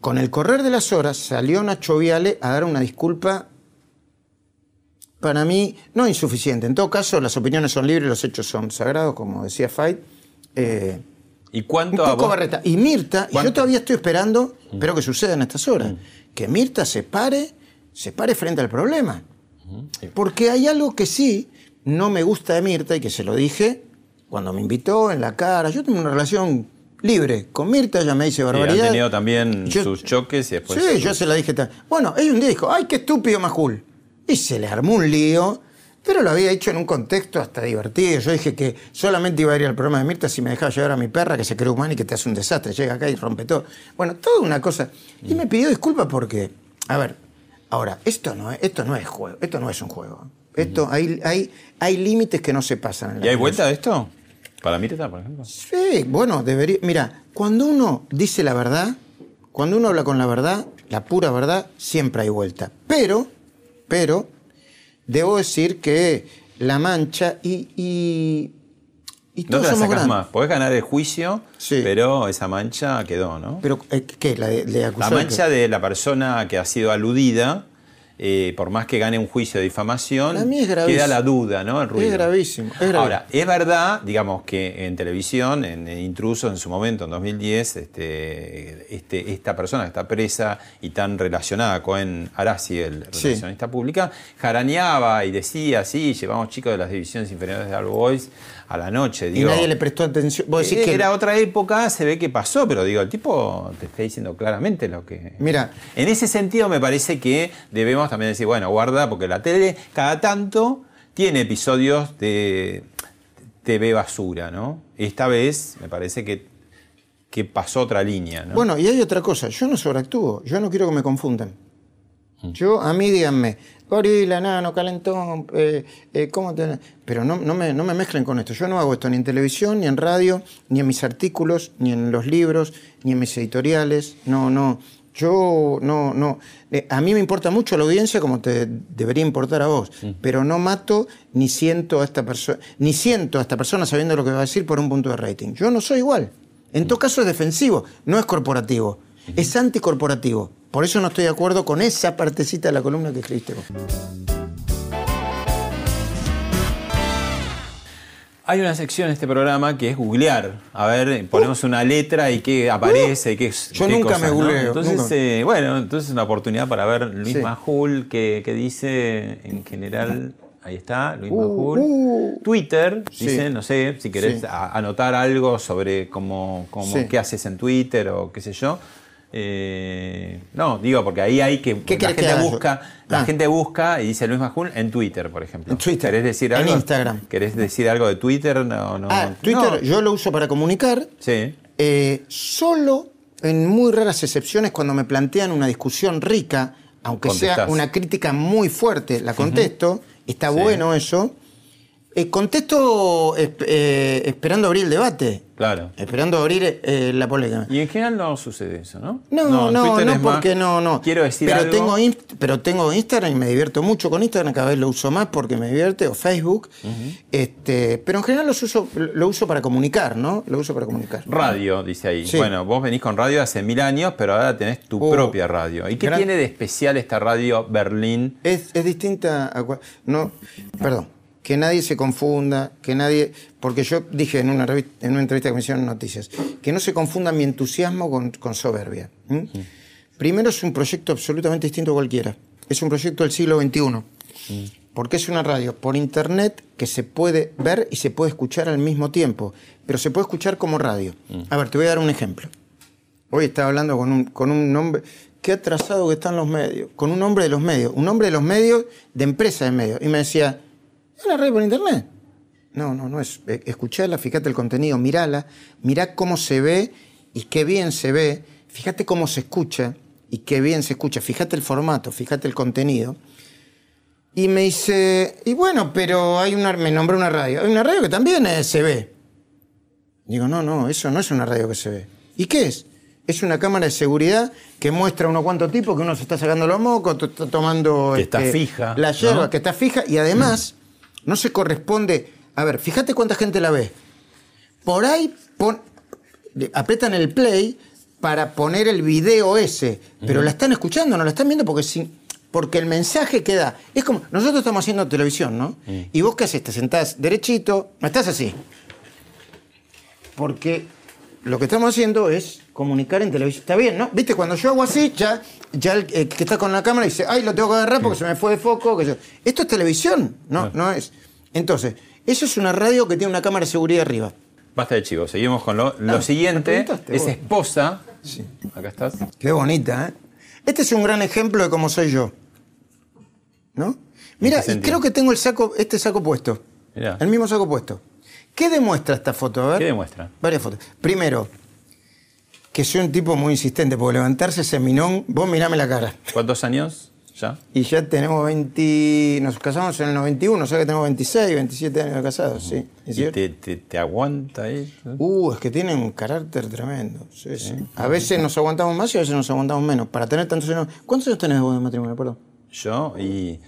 con el correr de las horas salió Nacho Viale a dar una disculpa, para mí, no insuficiente. En todo caso, las opiniones son libres, los hechos son sagrados, como decía Fight. Eh, ¿Y un cuánto a poco barreta. Y Mirta, y yo todavía estoy esperando, espero que suceda en estas horas, que Mirta se pare, se pare frente al problema. Porque hay algo que sí no me gusta de Mirta y que se lo dije cuando me invitó en la cara. Yo tengo una relación libre con Mirta, ella me dice barbaridad. han tenido también Yo- sus choques y después. Sí, sus- yo se la dije. Bueno, ella un día dijo, ¡ay, qué estúpido Majul! Y se le armó un lío, pero lo había hecho en un contexto hasta divertido. Yo dije que solamente iba a ir al programa de Mirta si me dejaba llevar a mi perra, que se cree humana y que te hace un desastre. Llega acá y rompe todo. Bueno, toda una cosa. Y me pidió disculpas porque, a ver, ahora, esto no es, esto no es juego, esto no es un juego. Esto, hay, hay, hay límites que no se pasan. en ¿Y hay vuelta de esto? Para Mirta, por ejemplo. Sí, bueno, debería. Mira, cuando uno dice la verdad, cuando uno habla con la verdad, la pura verdad, siempre hay vuelta. Pero, pero, debo decir que La Mancha y. y, y No te la sacas grandes. más. Podés ganar el juicio, Sí. pero esa mancha quedó, ¿no? Pero, eh, ¿qué? La de, de La mancha de la persona que ha sido aludida, eh, por más que gane un juicio de difamación, queda la duda, ¿no? El ruido. Es gravísimo, es gravísimo. Ahora, es verdad, digamos, que en televisión, en, en Intruso en su momento, en 2010, este, este, esta persona que está presa y tan relacionada con Arasi, el Sí. relacionista pública, jaraneaba y decía, sí, llevamos chicos de las divisiones inferiores de All Boys a la noche. Y Digo, nadie le prestó atención. Vos decís eh, que. Era otra época, se ve que pasó, pero digo, el tipo te está diciendo claramente lo que. Mira. En ese sentido, me parece que debemos también decir, bueno, guarda, porque la tele cada tanto tiene episodios de TV basura, ¿no? Esta vez me parece que, que pasó otra línea, ¿no? Bueno, y hay otra cosa, yo no sobreactúo, yo no quiero que me confundan. Yo, a mí díganme, gorila, nano, calentón, eh, eh, ¿cómo te...? Pero no, no, me, no me mezclen con esto. Yo no hago esto ni en televisión, ni en radio, ni en mis artículos, ni en los libros, ni en mis editoriales. No, no. Yo no, no. Eh, a mí me importa mucho la audiencia como te debería importar a vos, pero no mato ni siento a esta persona, ni siento a esta persona sabiendo lo que va a decir por un punto de rating. Yo no soy igual. En todo caso es defensivo, no es corporativo, es anticorporativo. Por eso no estoy de acuerdo con esa partecita de la columna que escribiste vos. Hay una sección en este programa que es googlear. A ver, ponemos una letra y qué aparece, y qué Yo qué nunca cosas, me ¿no? googleo, Entonces, nunca. eh, bueno, entonces es una oportunidad para ver Luis Sí. Majul, que, que dice en general. Ahí está, Luis Uh, Majul. uh. Twitter, Sí. dice, no sé, si querés Sí. a- anotar algo sobre cómo, cómo- qué haces en Twitter o qué sé yo. Eh, no, digo, porque ahí hay que. ¿Qué la que gente yo? busca, la Ah. gente busca y dice Luis Majul en Twitter, por ejemplo. En Twitter, ¿Querés decir en algo? Instagram. ¿Querés decir algo de Twitter? No, no. Ah, Twitter No. yo lo uso para comunicar. Sí. Eh, solo en muy raras excepciones cuando me plantean una discusión rica, aunque sea una crítica muy fuerte, la contesto. Está Sí. bueno eso. Eh, contesto eh, esperando abrir el debate. Claro. Esperando abrir eh, la polémica. Y en general no sucede eso, ¿no? No, no, no, más, porque no, no. Quiero decir pero algo. Tengo Inst- pero tengo Instagram y me divierto mucho con Instagram, cada vez lo uso más porque me divierte, o Facebook. este, pero en general los uso, lo uso para comunicar, ¿no? Lo uso para comunicar. Radio, dice ahí. Sí. Bueno, vos venís con radio hace mil años, pero ahora tenés tu Oh. propia radio. ¿Y qué Gran- tiene de especial esta radio Berlín? Es, es distinta a no, perdón, que nadie se confunda, que nadie, porque yo dije en una revista, en una entrevista que me hicieron en Noticias, que no se confunda mi entusiasmo con, con soberbia. ¿m? Primero es un proyecto absolutamente distinto a cualquiera. Es un proyecto del siglo XXI. Porque es una radio por internet que se puede ver y se puede escuchar al mismo tiempo, pero se puede escuchar como radio. A ver, te voy a dar un ejemplo. Hoy estaba hablando con un, con un hombre, qué atrasado que están los medios, con un hombre de los medios, un hombre de los medios, de empresa de medios, y me decía, ¿es una radio por internet? No, no, no es. eh, Escuchala, fíjate el contenido, mirala, mirá cómo se ve y qué bien se ve, fíjate cómo se escucha y qué bien se escucha, fíjate el formato, fíjate el contenido. Y me dice, y bueno, pero hay una, me nombró una radio, hay una radio que también eh, se ve. Digo, no, no, eso no es una radio que se ve. ¿Y qué es? Es una cámara de seguridad que muestra unos cuantos tipos que uno se está sacando los mocos, está tomando Que está este, fija, la yerba, ¿no? que está fija y además no se corresponde. A ver, fíjate cuánta gente la ve. Por ahí pon- apretan el play para poner el video ese, pero la están escuchando, no la están viendo porque sin- porque el mensaje queda. Es como, nosotros estamos haciendo televisión, ¿no? Y vos qué haces, te sentás derechito, no estás así. Porque lo que estamos haciendo es comunicar en televisión. Está bien, ¿no? Viste, cuando yo hago así, ya, ya el eh, que está con la cámara dice, ay, lo tengo que agarrar porque se me fue de foco. que yo-". Esto es televisión, no, no es. Entonces, eso es una radio que tiene una cámara de seguridad arriba. Basta de chivos, seguimos con lo, lo Ah, siguiente. Es vos. esposa. Acá estás. Qué bonita, ¿eh? Este es un gran ejemplo de cómo soy yo. ¿No? Mira, y creo que tengo el saco, este saco puesto. Mirá. El mismo saco puesto. ¿Qué demuestra esta foto? A ver. ¿Qué demuestra? Varias fotos. Primero, que soy un tipo muy insistente, porque levantarse ese minón, vos mirame la cara. ¿Cuántos años ya? Y ya tenemos 20. Nos casamos en el 91, o sea que tenemos 26, 27 años de casados, sí. ¿Y 18. te, te- te aguanta ahí? Uh, es que tienen un carácter tremendo. Sí, sí. A veces nos aguantamos más y a veces nos aguantamos menos. Para tener tantos años. ¿Cuántos años tenés vos de matrimonio, perdón? Yo y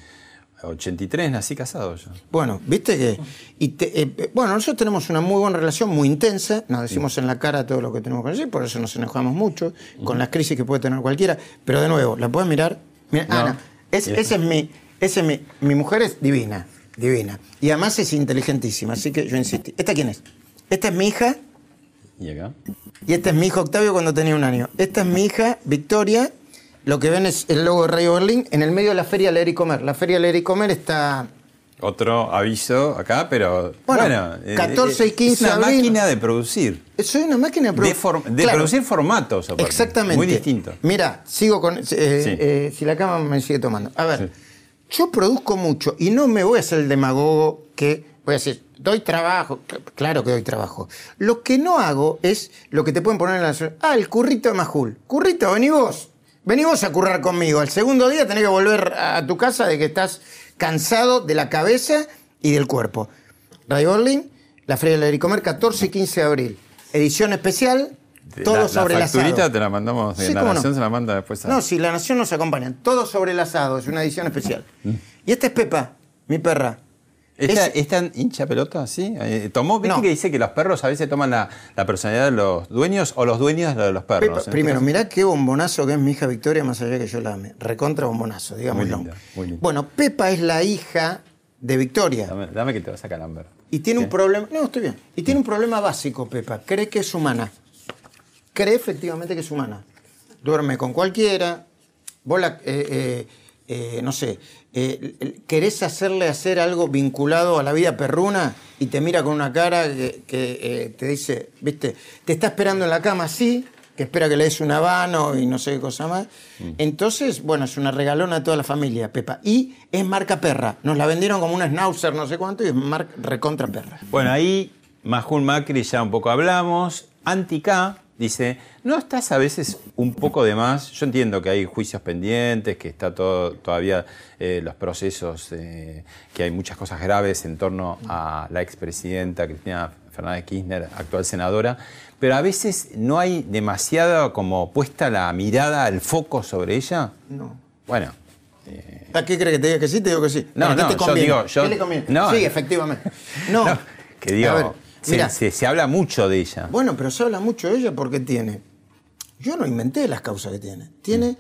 83 nací casado yo. Bueno, viste que. Y te- eh, eh, bueno, nosotros tenemos una muy buena relación, muy intensa. Nos decimos en la cara todo lo que tenemos que decir, por eso nos enojamos mucho, con las crisis que puede tener cualquiera. Pero de nuevo, ¿la puedes mirar? Mira, No. Ana, es- esa es mi. ese es mi, mi mujer es divina, divina. Y además es inteligentísima, así que yo insisto. ¿Esta quién es? Esta es mi hija ¿Y acá? y este es mi hijo Octavio cuando tenía un año. Esta es mi hija Victoria. Lo que ven es el logo de Radio Berlín en el medio de la Feria Leer y Comer. La Feria Leer y Comer está Otro aviso acá, pero Bueno, bueno, eh, 14 y eh, 15 es una abril. máquina de producir, Soy una máquina de, produ- de, for- de Claro, producir formatos. aparte. Exactamente. Muy distinto. Mira, sigo con. eh, eh, si la cama me sigue tomando. A ver, yo produzco mucho y no me voy a hacer el demagogo que voy a decir, doy trabajo. Cl- Claro que doy trabajo. Lo que no hago es lo que te pueden poner en la. Ah, el currito de Majul. Currito, vení vos. Vení vos a currar conmigo. Al segundo día tenés que volver a tu casa de que estás cansado de la cabeza y del cuerpo. Radio Berlín, la Feria del Comer, 14 y 15 de abril. Edición especial, todo la, sobre la el asado. facturita te la mandamos, Sí, la cómo no. nación se la manda después a... No, si la Nación nos acompaña. Todo sobre el asado, es una edición especial. Mm. Y esta es Pepa, mi perra. ¿Esta, Es- esta hincha pelota, sí? Eh, ¿Tomó? ¿Viste No. que dice que los perros a veces toman la, la personalidad de los dueños o los dueños de los perros? Pepa, primero, mirá qué bombonazo que es mi hija Victoria, más allá que yo la ame. Recontra bombonazo, digámoslo. Muy linda, muy linda. Bueno, Pepa es la hija de Victoria. dame que te vas a calamber. Y tiene un problema. No, estoy bien. Y tiene un problema básico, Pepa. Cree que es humana. Cree efectivamente que es humana. Duerme con cualquiera. Vos la, eh, eh, eh, no sé, eh, querés hacerle hacer algo vinculado a la vida perruna y te mira con una cara que, que, eh, te dice, viste, te está esperando en la cama, sí, que espera que le des un habano y no sé qué cosa más. Entonces, bueno, es una regalona a toda la familia, Pepa. Y es marca perra. Nos la vendieron como una schnauzer, no sé cuánto, y es marca recontra perra. Bueno, ahí Majul Macri ya un poco hablamos. Antica dice, ¿no estás a veces un poco de más? Yo entiendo que hay juicios pendientes, que está todo, todavía eh, los procesos, eh, que hay muchas cosas graves en torno a la expresidenta Cristina Fernández Kirchner, actual senadora, pero a veces no hay demasiada como puesta la mirada, el foco sobre ella. No. Bueno, ¿A qué crees que te diga que sí? Te digo que sí. No, ¿A qué no, te yo digo, yo- ¿Qué le conviene? no. sí, efectivamente. No. no, que digo, se- mira, se, se habla mucho de ella. Bueno, pero se habla mucho de ella porque tiene. Yo no inventé las causas que tiene. Tiene,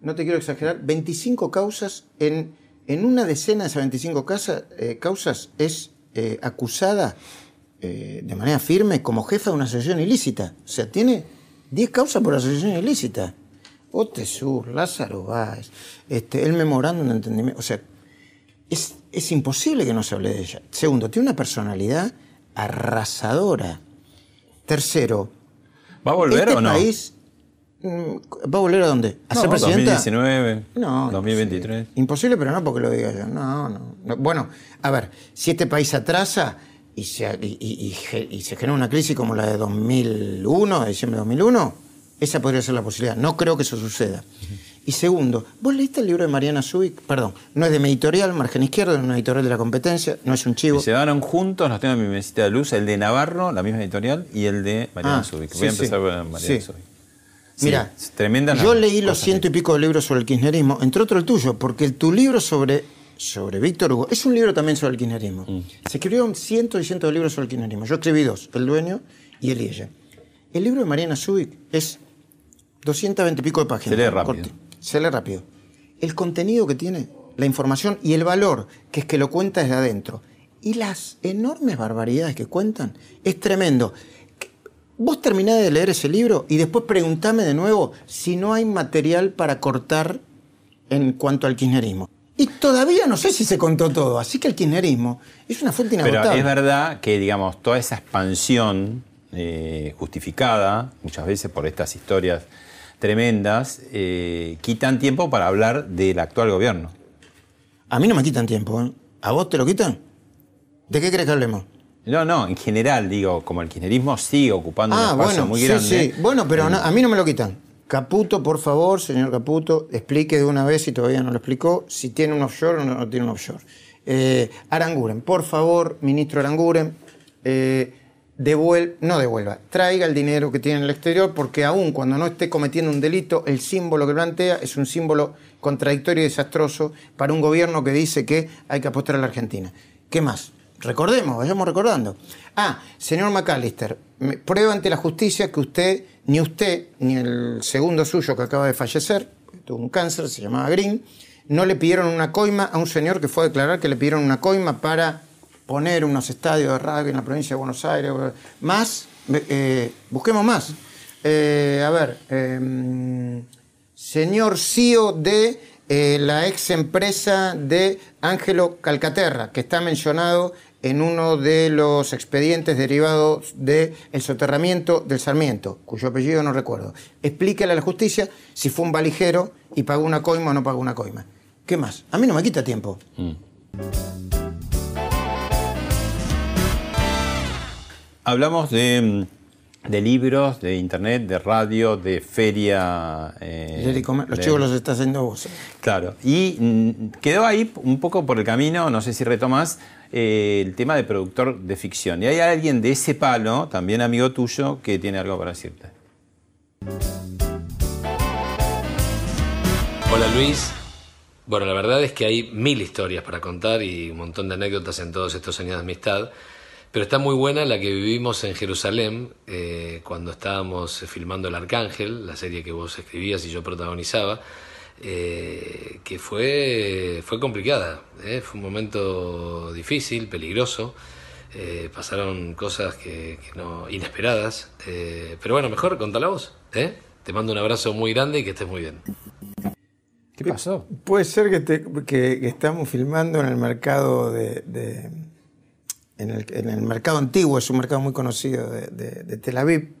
no te quiero exagerar, 25 causas. En, en una decena de esas 25 casa- eh, causas es eh, acusada eh, de manera firme como jefa de una asociación ilícita. O sea, tiene 10 causas por asociación ilícita. Otesur, Lázaro Báez, este, el memorándum de entendimiento. O sea, es, es imposible que no se hable de ella. Segundo, tiene una personalidad arrasadora. Tercero, ¿Va a volver este o no? país mm, ¿Va a volver a dónde? ¿A No, ser presidenta? 2019, No, 2023. imposible. Pero no porque lo diga yo. No, no, no. Bueno, a ver, si este país atrasa y se, y, y- y se genera una crisis como la de 2001, de diciembre de 2001, esa podría ser la posibilidad. No creo que eso suceda. Y segundo, ¿vos leíste el libro de Mariana Zubik? Perdón, no es de mi editorial, Margen Izquierdo, es una editorial de la competencia, no es un chivo. Se llevaron juntos, los tengo en mi mesita de luz, el de Navarro, la misma editorial, y el de Mariana Ah, Zubik. Voy sí, a empezar sí. con Mariana Sí. Zubik. Mira, tremenda yo leí los ciento y pico de libros sobre el kirchnerismo, entre otro el tuyo, porque tu libro sobre, sobre Víctor Hugo es un libro también sobre el kirchnerismo. Mm. Se escribieron cientos y cientos de libros sobre el kirchnerismo. Yo escribí dos, El Dueño y El y ella. El libro de Mariana Zubik es 220 y pico de páginas. Se lee rápido. Corti- Se lee rápido. El contenido que tiene, la información y el valor, que es que lo cuenta desde adentro, y las enormes barbaridades que cuentan, es tremendo. Vos terminás de leer ese libro y después preguntame de nuevo si no hay material para cortar en cuanto al kirchnerismo. Y todavía no sé si se contó todo, así que el kirchnerismo es una fuente Pero inagotable. es verdad que, digamos, toda esa expansión eh, justificada, muchas veces por estas historias tremendas, eh, quitan tiempo para hablar del actual gobierno. A mí no me quitan tiempo, ¿eh? ¿A vos te lo quitan? ¿De qué crees que hablemos? No, no, en general, digo, como el kirchnerismo sigue ocupando un Ah, espacio bueno, muy sí, grande. sí. Bueno, pero no- a mí no me lo quitan. Caputo, por favor, señor Caputo, explique de una vez si todavía no lo explicó, si tiene un offshore o no tiene un offshore. Eh, Aranguren, por favor, ministro Aranguren, eh, devuel- no devuelva, traiga el dinero que tiene en el exterior, porque aún cuando no esté cometiendo un delito, el símbolo que plantea es un símbolo contradictorio y desastroso para un gobierno que dice que hay que apostar a la Argentina. ¿Qué más? Recordemos, vayamos recordando. Ah, señor McAllister, prueba ante la justicia que usted, ni usted, ni el segundo suyo que acaba de fallecer, tuvo un cáncer, se llamaba Green, no le pidieron una coima a un señor que fue a declarar que le pidieron una coima para poner unos estadios de rugby en la provincia de Buenos Aires. Más, eh, busquemos más. Eh, a ver, eh, señor CEO de eh, la ex empresa de Ángelo Calcaterra, que está mencionado en uno de los expedientes derivados del soterramiento del Sarmiento, cuyo apellido no recuerdo. Explíquele a la justicia si fue un valijero y pagó una coima o no pagó una coima. ¿Qué más? A mí no me quita tiempo. Hablamos de, mm, de libros, de internet, de radio, de feria. eh. Los de- chicos los está haciendo vos. Claro. Y mm, quedó ahí un poco por el camino, no sé si retomas, eh, el tema de productor de ficción. Y hay alguien de ese palo, también amigo tuyo, que tiene algo para decirte. Hola Luis. Bueno, la verdad es que hay mil historias para contar y un montón de anécdotas en todos estos años de amistad. Pero está muy buena la que vivimos en Jerusalén eh, cuando estábamos filmando El Arcángel, la serie que vos escribías y yo protagonizaba, eh, que fue, fue complicada. eh, Fue un momento difícil, peligroso. eh, pasaron cosas que, que no inesperadas. Eh, pero bueno, mejor contala vos. ¿eh? Te mando un abrazo muy grande y que estés muy bien. ¿Qué pasó? Puede ser que, te- que- que estamos filmando en el mercado de, de- en, el, en el mercado antiguo, es un mercado muy conocido de, de- de Tel Aviv.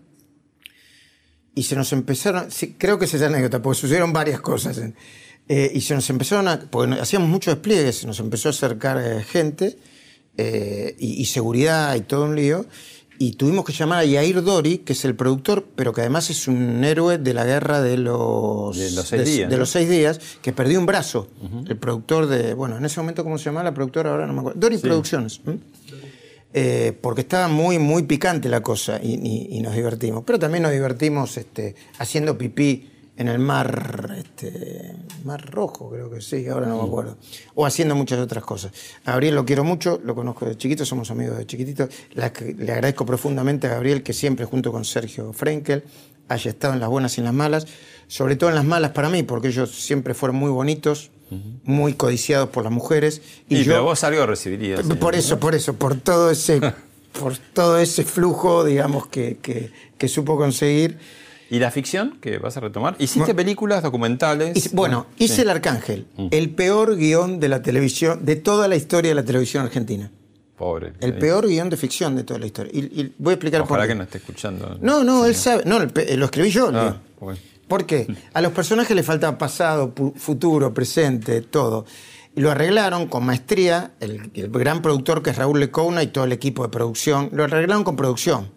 Y se nos empezaron, sí, creo que esa es la anécdota, porque sucedieron varias cosas. ¿eh? Eh, y se nos empezaron a, porque hacíamos muchos despliegues, se nos empezó a acercar eh, gente eh, y, y seguridad y todo un lío. Y tuvimos que llamar a Yair Dori, que es el productor, pero que además es un héroe de la guerra de los, De los seis días, de ¿no? los seis días, que perdió un brazo. El productor de, bueno, en ese momento, ¿cómo se llamaba la productora? Ahora no me acuerdo. Dori Producciones. ¿m? Eh, porque estaba muy, muy picante la cosa y, y- y nos divertimos. Pero también nos divertimos este, haciendo pipí en el mar, este, mar rojo, creo que sí, ahora no me acuerdo. O haciendo muchas otras cosas. A Gabriel lo quiero mucho, lo conozco de chiquito, somos amigos de chiquitito. Le agradezco profundamente a Gabriel que siempre, junto con Sergio Frenkel, haya estado en las buenas y en las malas, sobre todo en las malas para mí, porque ellos siempre fueron muy bonitos, muy codiciados por las mujeres. Y, yo, pero vos algo recibirías. Por eso, por eso, por todo ese, por todo ese flujo, digamos, que, que- que supo conseguir. ¿Y la ficción que vas a retomar? ¿Hiciste películas documentales? Hice- bueno, hice Sí. El Arcángel, el peor guion de la televisión, de toda la historia de la televisión argentina. Pobre. El peor guion de ficción de toda la historia. Y, y voy a explicar por Ojalá qué. que no esté escuchando. No, no, él sabe. No, lo escribí yo. Ah, bueno. ¿Por qué? A los personajes les faltaba pasado, futuro, presente, todo. Y lo arreglaron con maestría, el, el gran productor que es Raúl Lecouna y todo el equipo de producción, lo arreglaron con producción.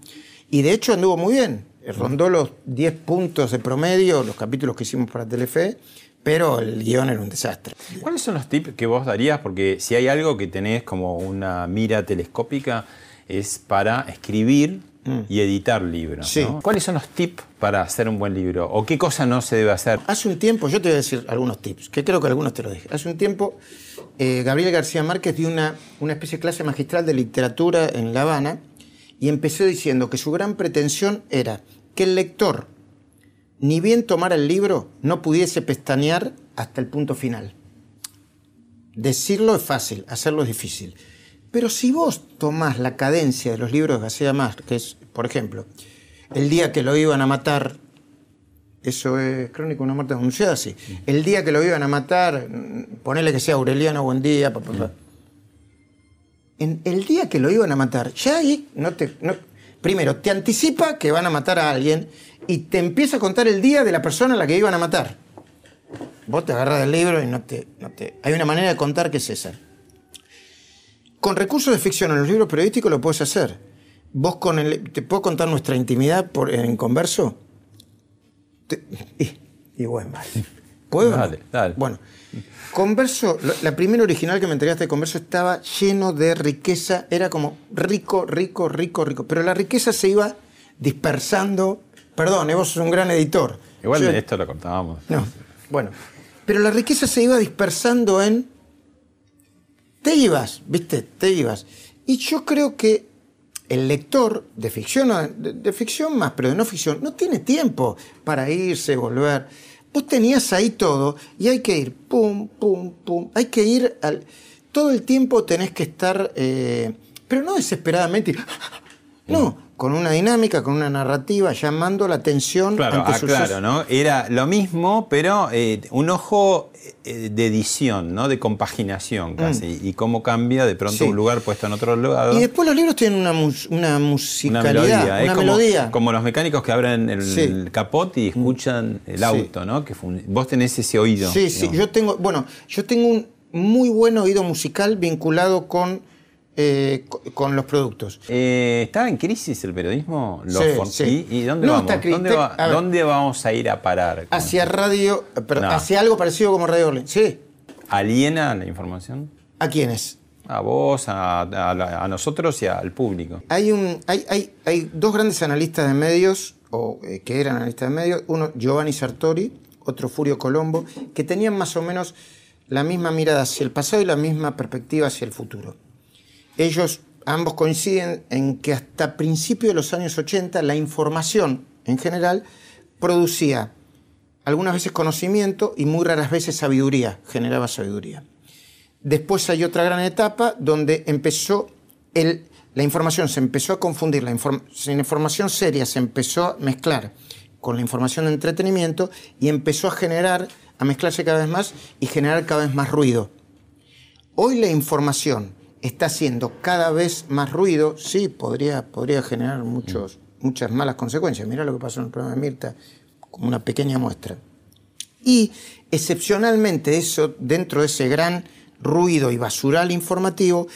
Y de hecho anduvo muy bien. Rondó los 10 puntos de promedio, los capítulos que hicimos para Telefe, pero el guion era un desastre. ¿Cuáles son los tips que vos darías? Porque si hay algo que tenés como una mira telescópica es para escribir y editar libros. Mm. Sí. ¿no? ¿Cuáles son los tips para hacer un buen libro? ¿O qué cosa no se debe hacer? Hace un tiempo, yo te voy a decir algunos tips, que creo que algunos te los dije. Hace un tiempo, eh, Gabriel García Márquez dio una, una especie de clase magistral de literatura en La Habana y empezó diciendo que su gran pretensión era que el lector, ni bien tomara el libro, no pudiese pestañear hasta el punto final. Decirlo es fácil, hacerlo es difícil. Pero si vos tomás la cadencia de los libros de García Márquez, por ejemplo, el día que lo iban a matar, eso es crónica de una muerte anunciada, sí. El día que lo iban a matar, mm, ponele que sea Aureliano Buendía, pa, pa, pa. En el día que lo iban a matar, ya ahí no te. no- primero, te anticipa que van a matar a alguien y te empieza a contar el día de la persona a la que iban a matar. Vos te agarras del libro y no te, no te. Hay una manera de contar que es esa. Con recursos de ficción en los libros periodísticos lo puedes hacer. Vos con el. ¿Te puedo contar nuestra intimidad por, en converso? Te- y, y bueno. ¿Puedo? Dale, dale. Bueno, Converso, la- primera original que me entregaste de Converso estaba lleno de riqueza, era como rico, rico, rico, rico. Pero la riqueza se iba dispersando. Perdón, eh, vos sos un gran editor. Igual Yo- de esto lo contábamos. no, bueno. Pero la riqueza se iba dispersando en. Te ibas, ¿viste? Te ibas. Y yo creo que el lector de ficción, de, de ficción más, pero de no ficción, no tiene tiempo para irse, volver. Vos tenías ahí todo y hay que ir, pum, pum, pum. Hay que ir al. Todo el tiempo tenés que estar. eh, pero no desesperadamente. No, con una dinámica, con una narrativa, llamando la atención Claro, ante ah, ¿no? Era lo mismo, pero eh, un ojo eh, de edición, ¿no? De compaginación casi. Y cómo cambia de pronto Mm. Sí. un lugar puesto en otro lado. Y después los libros tienen una, mus- una una musicalidad, melodía, es una como, melodía. como los mecánicos que abren el, Sí. Mm. el capot y escuchan el Sí. auto, ¿no? Que vos tenés ese oído. sí, sí, yo tengo, bueno, yo tengo un muy buen oído musical vinculado con, eh, co- con los productos. Eh, ¿Está en crisis el periodismo? Los Sí. ¿Y, y dónde No vamos? está ¿Dónde, va- ver. dónde vamos a ir a parar? Hacia esto? radio, pero No. hacia algo parecido como Radio. Sí. ¿Aliena la información? ¿A quiénes? A vos, a, a la- a nosotros y al público. Hay, un, hay, hay, hay dos grandes analistas de medios, o eh, que eran analistas de medios, uno Giovanni Sartori, otro Furio Colombo, que tenían más o menos la misma mirada hacia el pasado y la misma perspectiva hacia el futuro. Ellos ambos coinciden en que hasta principios de los años 80 la información en general producía algunas veces conocimiento y muy raras veces sabiduría, generaba sabiduría. Después hay otra gran etapa donde empezó la información se empezó a confundir, la, información seria se empezó a mezclar con la información de entretenimiento y empezó a generar, a mezclarse cada vez más y generar cada vez más ruido. Hoy la información está haciendo cada vez más ruido, sí, podría, podría generar muchos, muchas malas consecuencias. Mira lo que pasó en el programa de Mirta, como una pequeña muestra. Y excepcionalmente eso, dentro de ese gran ruido y basural informativo,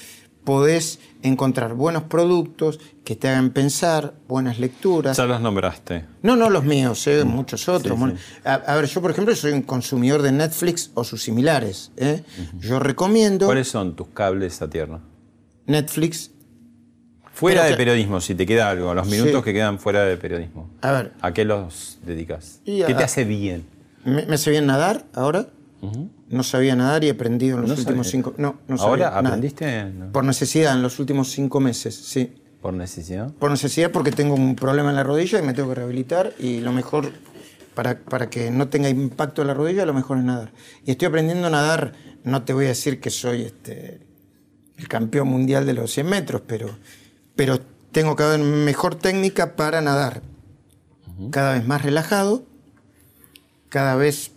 podés encontrar buenos productos que te hagan pensar, buenas lecturas. Ya los nombraste. No, no los míos, ¿eh? muchos otros. A, ver, yo por ejemplo soy un consumidor de Netflix o sus similares. ¿eh? Yo recomiendo... ¿Cuáles son tus cables a tierra? Netflix. Fuera de periodismo, si te queda algo, los minutos que quedan fuera de periodismo. A ver. ¿A qué los dedicas? ¿Qué te hace bien? Me, hace bien nadar ahora. No sabía nadar y he aprendido en los últimos cinco. No, no sabía. ¿Ahora aprendiste? Por necesidad, en los últimos cinco meses, sí. ¿Por necesidad? Por necesidad porque tengo un problema en la rodilla y me tengo que rehabilitar y lo mejor para, para que no tenga impacto en la rodilla, lo mejor es nadar. Y estoy aprendiendo a nadar, no te voy a decir que soy este, el campeón mundial de los 100 metros, pero, pero tengo cada vez mejor técnica para nadar. Cada vez más relajado, cada vez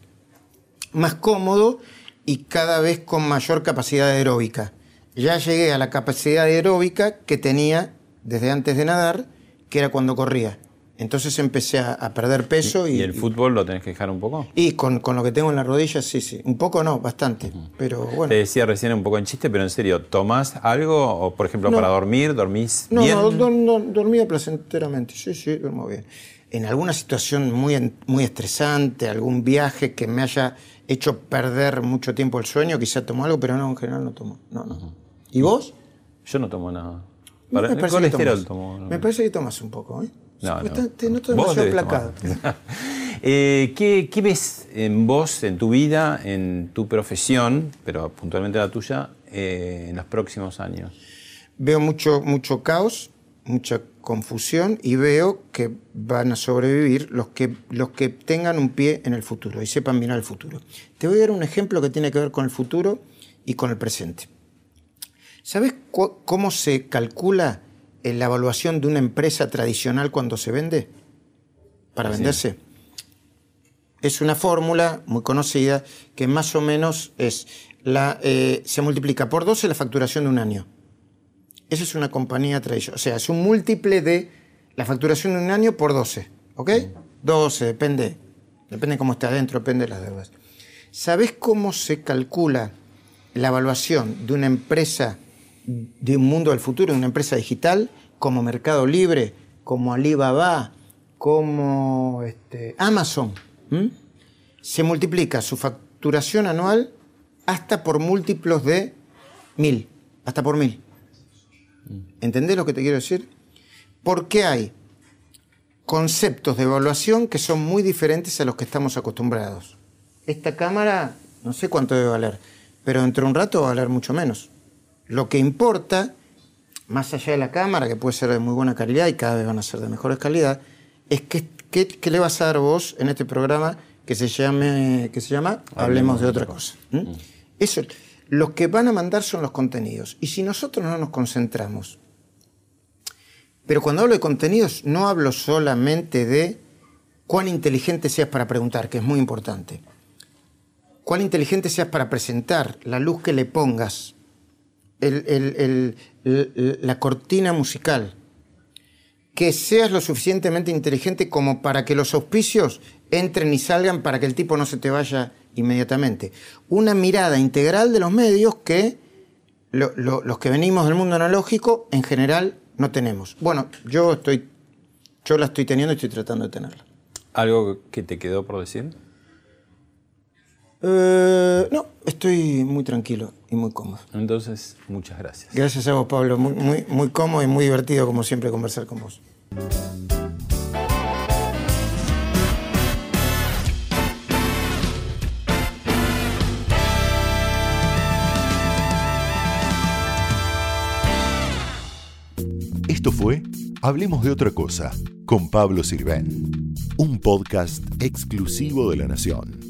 más cómodo y cada vez con mayor capacidad aeróbica. Ya llegué a la capacidad aeróbica que tenía desde antes de nadar, que era cuando corría. Entonces empecé a, perder peso. ¿Y, el fútbol lo tenés que dejar un poco? Y con, lo que tengo en la rodilla, sí, sí. Un poco no, bastante. Pero bueno. Te decía recién un poco en chiste, pero en serio, ¿tomás algo? O por ejemplo, para dormir, ¿dormís bien? No, no, dormía placenteramente. Sí, sí, duermo bien. En alguna situación muy, muy estresante, algún viaje que me haya hecho perder mucho tiempo el sueño, quizá tomo algo, pero no, en general no tomo. No, no. ¿Y vos? Yo no tomo nada. Para, me, parece que tomo, me parece que tomas un poco, ¿eh? No, no. Te noto demasiado placado. eh, ¿qué, ¿qué, ves en vos, en tu vida, en tu profesión, pero puntualmente la tuya, eh, en los próximos años? Veo mucho, mucho caos, mucha confusión y veo que van a sobrevivir los que, los que tengan un pie en el futuro y sepan mirar el futuro. Te voy a dar un ejemplo que tiene que ver con el futuro y con el presente. ¿Sabes cómo se calcula la evaluación de una empresa tradicional cuando se vende? Para venderse. Es una fórmula muy conocida que más o menos es la, eh, se multiplica por 12 la facturación de un año. Esa es una compañía tradicional. O sea, es un múltiple de la facturación de un año por 12. ¿Ok? 12, depende. Depende cómo está adentro, depende de las deudas. ¿Sabes cómo se calcula la evaluación de una empresa de un mundo del futuro, de una empresa digital, como Mercado Libre, como Alibaba, como este, Amazon? Se multiplica su facturación anual hasta por múltiplos de mil, hasta por mil. ¿Entendés lo que te quiero decir? Porque hay conceptos de evaluación que son muy diferentes a los que estamos acostumbrados. Esta cámara, no sé cuánto debe valer, pero dentro de un rato va a valer mucho menos. Lo que importa, más allá de la cámara, que puede ser de muy buena calidad y cada vez van a ser de mejor calidad, es que, ¿qué le vas a dar vos en este programa que se, llame, que se llama Hablemos, de otra cosa. ¿Mm? Eso los que van a mandar son los contenidos. Y si nosotros no nos concentramos, pero cuando hablo de contenidos no hablo solamente de cuán inteligente seas para preguntar, que es muy importante. Cuán inteligente seas para presentar, la luz que le pongas, la cortina musical. Que seas lo suficientemente inteligente como para que los auspicios entren y salgan para que el tipo no se te vaya inmediatamente. Una mirada integral de los medios que los que venimos del mundo analógico en general no tenemos. Bueno, yo estoy, yo la estoy teniendo y estoy tratando de tenerla. ¿Algo que te quedó por decir? Eh, no, estoy muy tranquilo y muy cómodo. Entonces, muchas gracias. Gracias a vos, Pablo. Muy, muy, muy cómodo y muy divertido, como siempre, conversar con vos. Esto fue Hablemos de otra cosa con Pablo Sirven, un podcast exclusivo de la Nación.